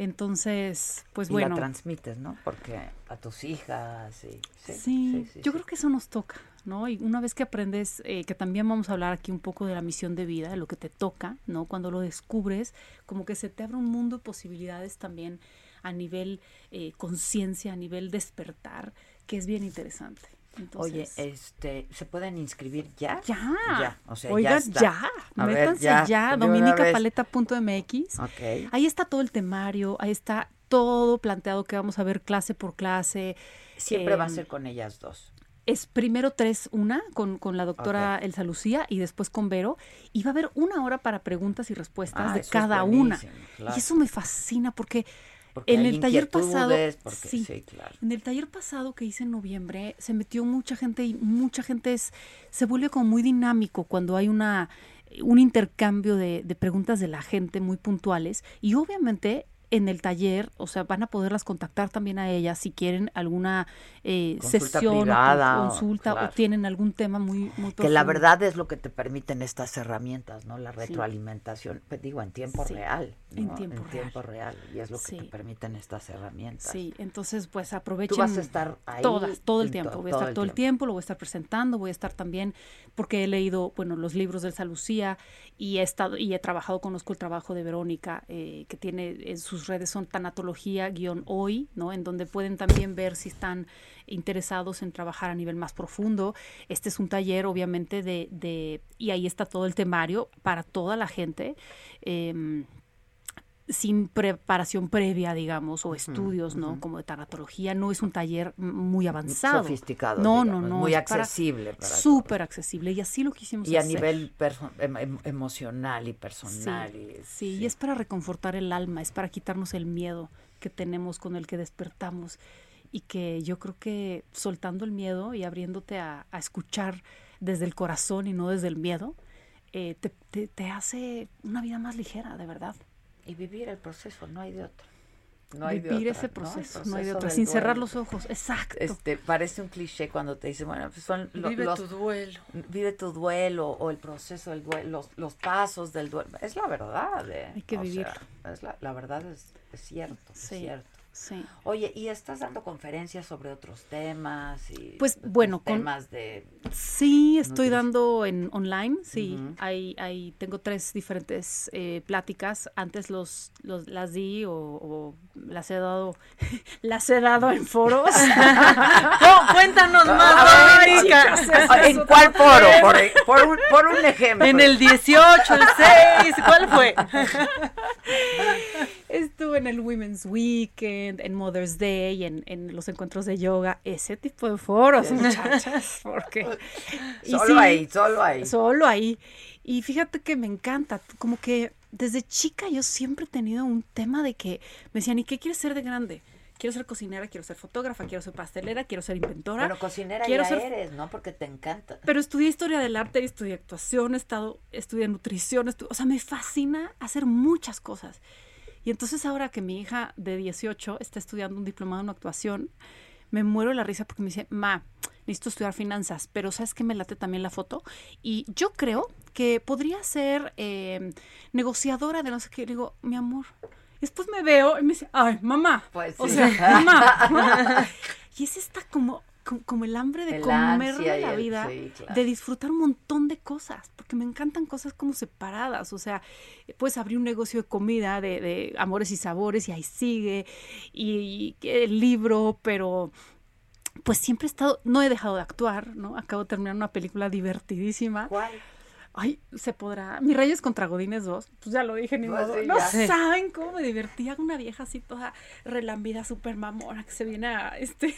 S17: Entonces, pues
S3: y
S17: bueno.
S3: la transmites, ¿no? Porque a tus hijas. Y,
S17: sí, sí, yo creo que eso nos toca, ¿no? Y una vez que aprendes, eh, que también vamos a hablar aquí un poco de la misión de vida, de lo que te toca, ¿no? Cuando lo descubres, como que se te abre un mundo de posibilidades también a nivel eh, conciencia, a nivel despertar, que es bien interesante.
S3: Oye, este, ¿se pueden inscribir ya?
S17: Ya.
S3: Ya, o sea,
S17: ya.
S3: ya.
S17: Métanse ya, ya dominicapaleta.mx.
S3: Okay.
S17: Ahí está todo el temario, ahí está todo planteado que vamos a ver clase por clase.
S3: Siempre va a em, ser con ellas dos.
S17: Es primero tres, una con, con la doctora Elsa Lucía y después con Vero. Y va a haber una hora para preguntas y respuestas ah, de cada una. Y eso me fascina porque en el taller pasado, sí, en el taller pasado que hice en noviembre, se metió mucha gente y mucha gente es, se vuelve como muy dinámico cuando hay una un intercambio de, de preguntas de la gente muy puntuales y obviamente en el taller, o sea, van a poderlas contactar también a ellas si quieren alguna eh, sesión o consulta o tienen algún tema muy, muy
S3: Que la verdad es lo que te permiten estas herramientas, ¿no? La retroalimentación, pues digo, en tiempo real.
S17: En, tiempo,
S3: tiempo, real. Y es lo que te permiten estas herramientas.
S17: Sí, entonces pues aprovechen.
S3: Tú vas a estar ahí.
S17: Todas, todo el tiempo. voy a estar todo el tiempo. lo voy a estar presentando, voy a estar también, porque he leído, bueno, los libros de Elsa Lucía y he estado, y he trabajado, conozco el trabajo de Verónica, eh, que tiene en sus redes son tanatología-hoy, ¿no? En donde pueden también ver si están interesados en trabajar a nivel más profundo. Este es un taller, obviamente, de, de y ahí está todo el temario para toda la gente. Em, sin preparación previa, digamos, o estudios, ¿no? Como de tanatología, no es un taller muy avanzado.
S3: Sofisticado.
S17: No, no, no.
S3: Muy accesible.
S17: Súper accesible. Y así lo quisimos
S3: y
S17: hacer.
S3: Y a nivel em, em, emocional y personal.
S17: Sí, y, es para reconfortar el alma, es para quitarnos el miedo que tenemos con el que despertamos. Y que yo creo que soltando el miedo y abriéndote a, escuchar desde el corazón y no desde el miedo, eh, te, te hace una vida más ligera, de verdad
S3: y vivir el proceso, no hay de otro.
S17: No hay vivir ese proceso, no, hay de otro, sin cerrar los ojos, exacto.
S3: Este, parece un cliché cuando te dicen, bueno, pues son
S8: vive tu duelo.
S3: Vive tu duelo o el proceso del duelo, los, los pasos del duelo. Es la verdad. Eh.
S17: Hay que vivir.
S3: es la, la verdad es, es cierto,
S17: sí.
S3: es cierto.
S17: Sí.
S3: Oye, ¿y estás dando conferencias sobre otros temas? Y
S17: pues bueno,
S3: temas de...
S17: Sí, estoy dando en online, sí. hay, hay, tengo tres diferentes eh, pláticas. Antes los, los las di o, las he dado las he dado en foros.
S8: cuéntanos más,
S3: ¿En cuál foro? Por, por, un, por un ejemplo.
S8: En el 18, el 6, ¿cuál fue?
S17: Estuve en el Women's Weekend, en Mother's Day, en, en los encuentros de yoga, ese tipo de foros, muchachas, porque...
S3: solo ahí, solo ahí.
S17: Solo ahí. Y fíjate que me encanta, como que desde chica yo siempre he tenido un tema de que me decían, ¿y qué quieres ser de grande? Quiero ser cocinera, quiero ser fotógrafa, quiero ser pastelera, quiero ser inventora.
S3: Bueno, cocinera quiero ya eres, ¿no? Porque te encanta.
S17: Pero estudié historia del arte, estudié actuación, he estado, estudié nutrición, o sea, me fascina hacer muchas cosas. Y entonces ahora que mi hija de 18 está estudiando un diplomado en actuación, me muero de la risa porque me dice, ma, necesito estudiar finanzas, pero ¿sabes que me late también la foto? Y yo creo que podría ser em, negociadora de no sé qué. Le digo, mi amor. después me veo y me dice, ay, mamá. Pues O sea, mamá. y es esta como como, el hambre de comerle la vida, de disfrutar un montón de cosas, porque me encantan cosas como separadas, o sea, puedes abrir un negocio de comida, de, amores y sabores, y ahí sigue, y, el libro, pero pues siempre he estado, no he dejado de actuar, ¿no? Acabo de terminar una película divertidísima.
S3: ¿Cuál?
S17: Ay, se podrá. Mis Reyes contra Godines 2, pues ya lo dije, ni pues modo. no saben cómo me divertía una vieja así toda relambida, súper mamona, que se viene a, este,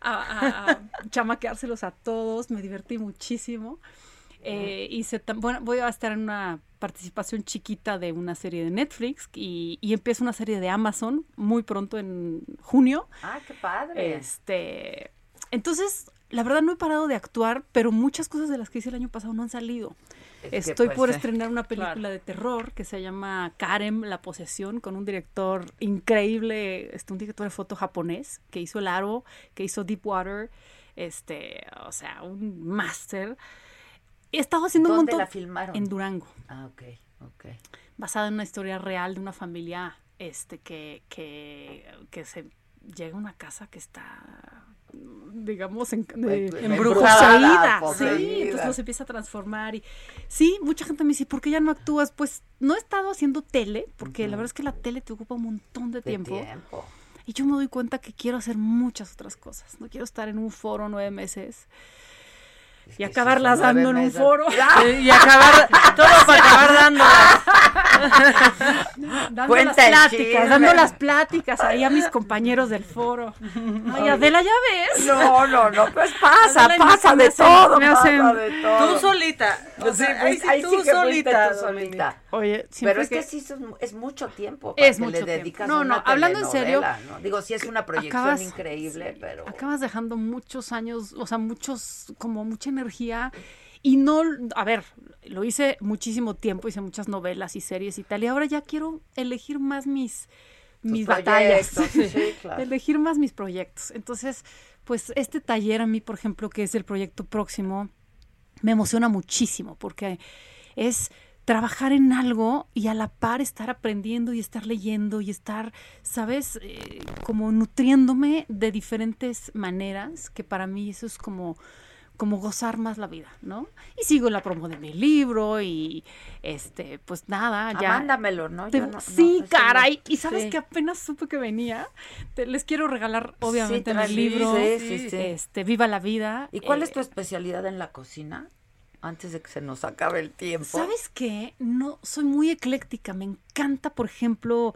S17: a, chamaqueárselos a todos. Me divertí muchísimo. Eh, y se, bueno, voy a estar en una participación chiquita de una serie de Netflix y, y empieza una serie de Amazon muy pronto en junio.
S3: Ah, qué padre.
S17: Este, entonces, la verdad no he parado de actuar, pero muchas cosas de las que hice el año pasado no han salido. Estoy por pues, estrenar una película de terror que se llama Karen, la posesión, con un director increíble, este, un director de foto japonés, que hizo El Aro, que hizo Deepwater, este, o sea, un máster. He estado haciendo un montón.
S3: la filmaron?
S17: En Durango.
S3: Ah, ok, ok.
S17: Basada en una historia real de una familia, este, que, que, que se llega a una casa que está digamos, en, de, embrujada, sí, entonces se empieza a transformar y sí, mucha gente me dice, ¿por qué ya no actúas? Pues no he estado haciendo tele, porque la verdad es que la tele te ocupa un montón de, tiempo. Y yo me doy cuenta que quiero hacer muchas otras cosas. No quiero estar en un foro nueve meses y acabarlas dando en un foro.
S8: Y acabar, todo para acabar dándolas.
S17: dando las pláticas, dando las pláticas ahí a mis compañeros del foro. Ay, Adela, ya ves.
S3: No, no, no, pues pasa, pasa de todo. Me hacen,
S8: de todo. Tú solita.
S3: Pues sí, ahí, sí, tú, solita, tú solita. Oye, pero es que, sí es, mucho tiempo para es que mucho le dedicas No, no, hablando en serio. ¿no? Digo, sí es una proyección increíble, pero
S17: acabas dejando muchos años, o sea, muchos como mucha energía y no, a ver, lo hice muchísimo tiempo, hice muchas novelas y series y tal, y ahora ya quiero elegir más mis, mis batallas, elegir más mis proyectos. Entonces, pues este taller a mí, por ejemplo, que es el proyecto próximo, me emociona muchísimo porque es trabajar en algo y a la par estar aprendiendo y estar leyendo y estar, ¿sabes? Eh, como nutriéndome de diferentes maneras, que para mí eso es como como gozar más la vida, ¿no? Y sigo la promo de mi libro y este, pues nada, ya.
S3: mándamelo, ¿no?
S17: sí, caray. y sabes que apenas supe que venía. les quiero regalar, obviamente, mi libro. este, Viva la vida.
S3: ¿Y cuál es tu eh, especialidad en la cocina? Antes de que se nos acabe el tiempo.
S17: ¿Sabes qué? No, soy muy ecléctica. Me encanta, por ejemplo,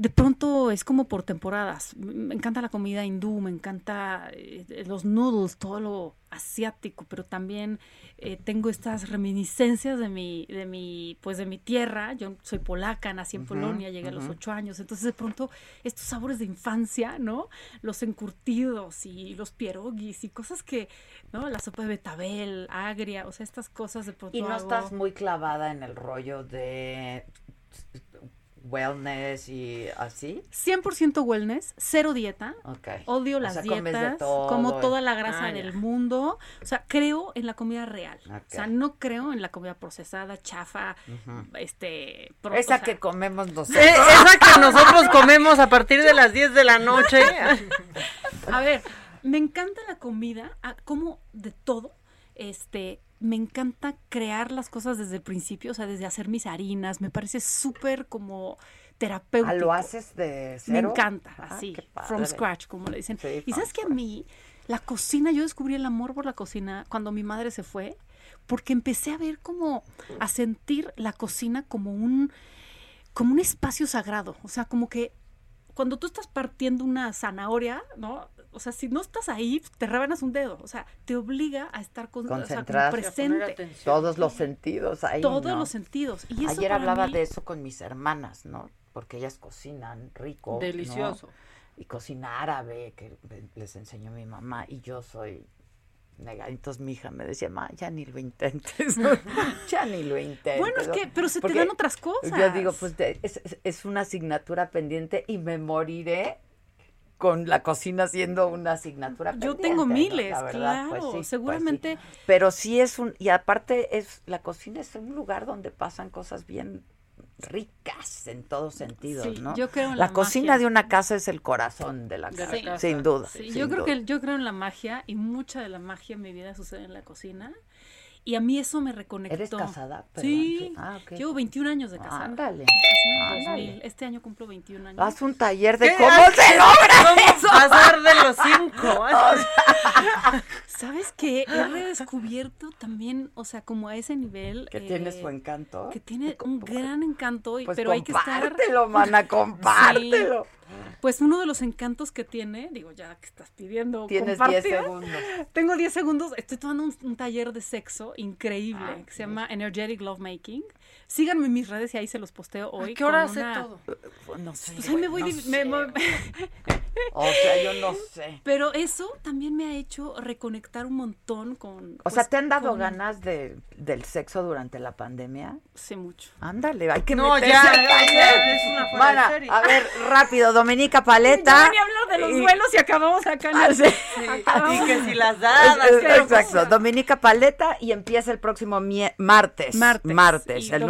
S17: de pronto es como por temporadas. Me encanta la comida hindú, me encanta eh, los noodles, todo lo asiático, pero también eh, tengo estas reminiscencias de mi, de mi, pues de mi tierra. Yo soy polaca, nací en Polonia, llegué a los ocho años. Entonces de pronto estos sabores de infancia, ¿no? Los encurtidos y los pierogis y cosas que, ¿no? La sopa de betabel, agria, o sea, estas cosas de pronto.
S3: Y no estás muy clavada en el rollo de wellness y así?
S17: 100% wellness, cero dieta. Odio las dietas, como toda la grasa ah, del mundo. O sea, creo en la comida real. O sea, no creo en la comida procesada, chafa, este...
S3: esa que comemos nosotros.
S8: esa que nosotros comemos a partir de las 10 de la noche.
S17: a ver, me encanta la comida, ah, como de todo, este me encanta crear las cosas desde el principio, o sea, desde hacer mis harinas, me parece súper como terapéutico.
S3: ¿Lo haces de cero?
S17: Me encanta, ah, así, from scratch, como le dicen. y sabes que a mí, la cocina, yo descubrí el amor por la cocina cuando mi madre se fue, porque empecé a ver como, a sentir la cocina como un, como un espacio sagrado, o sea, como que cuando tú estás partiendo una zanahoria, ¿no? O sea, si no estás ahí, te rebanas un dedo. O sea, te obliga a estar con, presente.
S3: Todos los sentidos ahí.
S17: Todos los sentidos. Y
S3: Ayer hablaba de eso con mis hermanas, ¿no? Porque ellas cocinan rico.
S8: Delicioso.
S3: Y cocina árabe, que les enseñó mi mamá. Y yo soy Entonces mi hija me decía, ma, ya ni lo intentes, ya ni lo intentes.
S17: Bueno, es que, pero se te dan otras cosas.
S3: Yo digo, pues es, es, una asignatura pendiente y me moriré con la cocina siendo una asignatura.
S17: Yo tengo miles, pues claro,
S3: pues
S17: seguramente.
S3: Pero sí es un, y aparte es, la cocina es un lugar donde pasan cosas bien ricas en todos sentidos, ¿no?
S17: Yo creo en
S3: la, la cocina de una casa es el corazón de la casa, sin duda.
S17: yo creo que yo creo en la magia y mucha de la magia en mi vida sucede en la cocina. Y a mí eso me reconectó.
S3: ¿Eres casada?
S17: Sí. Ah, Llevo 21 años de casada.
S3: Ándale.
S17: Este año cumplo 21 años.
S3: Haz un taller de cómo se logra.
S8: Vamos a pasar de los cinco.
S17: ¿Sabes qué? He redescubierto también, o sea, como a ese nivel.
S3: Que tiene su encanto.
S17: Que tiene un gran encanto,
S3: pues
S17: pero hay que estar.
S3: Compártelo, mana, compártelo.
S17: Pues uno de los encantos que tiene, digo, ya que estás pidiendo.
S3: Tienes 10 segundos.
S17: Tengo 10 segundos. Estoy tomando un, taller de sexo increíble ah, que se llama Energetic Lovemaking. Síganme en mis redes y ahí se los posteo hoy.
S8: ¿Qué hora hace todo?
S3: Pues no sé.
S17: Pues ahí me voy.
S3: o sea, yo no sé.
S17: Pero eso también me ha hecho reconectar un montón con.
S3: O sea, pues, ¿te han dado ganas de, del sexo durante la pandemia?
S17: Sí, mucho.
S3: Ándale, hay que no, meterse ya, es una A ver, rápido, Dominica Paleta.
S17: Ya venía a hablar de los vuelos y acabamos acá. En ah, sí.
S8: Y que si las dadas.
S3: exacto, Dominica Paleta y empieza el próximo martes. Martes. Martes, el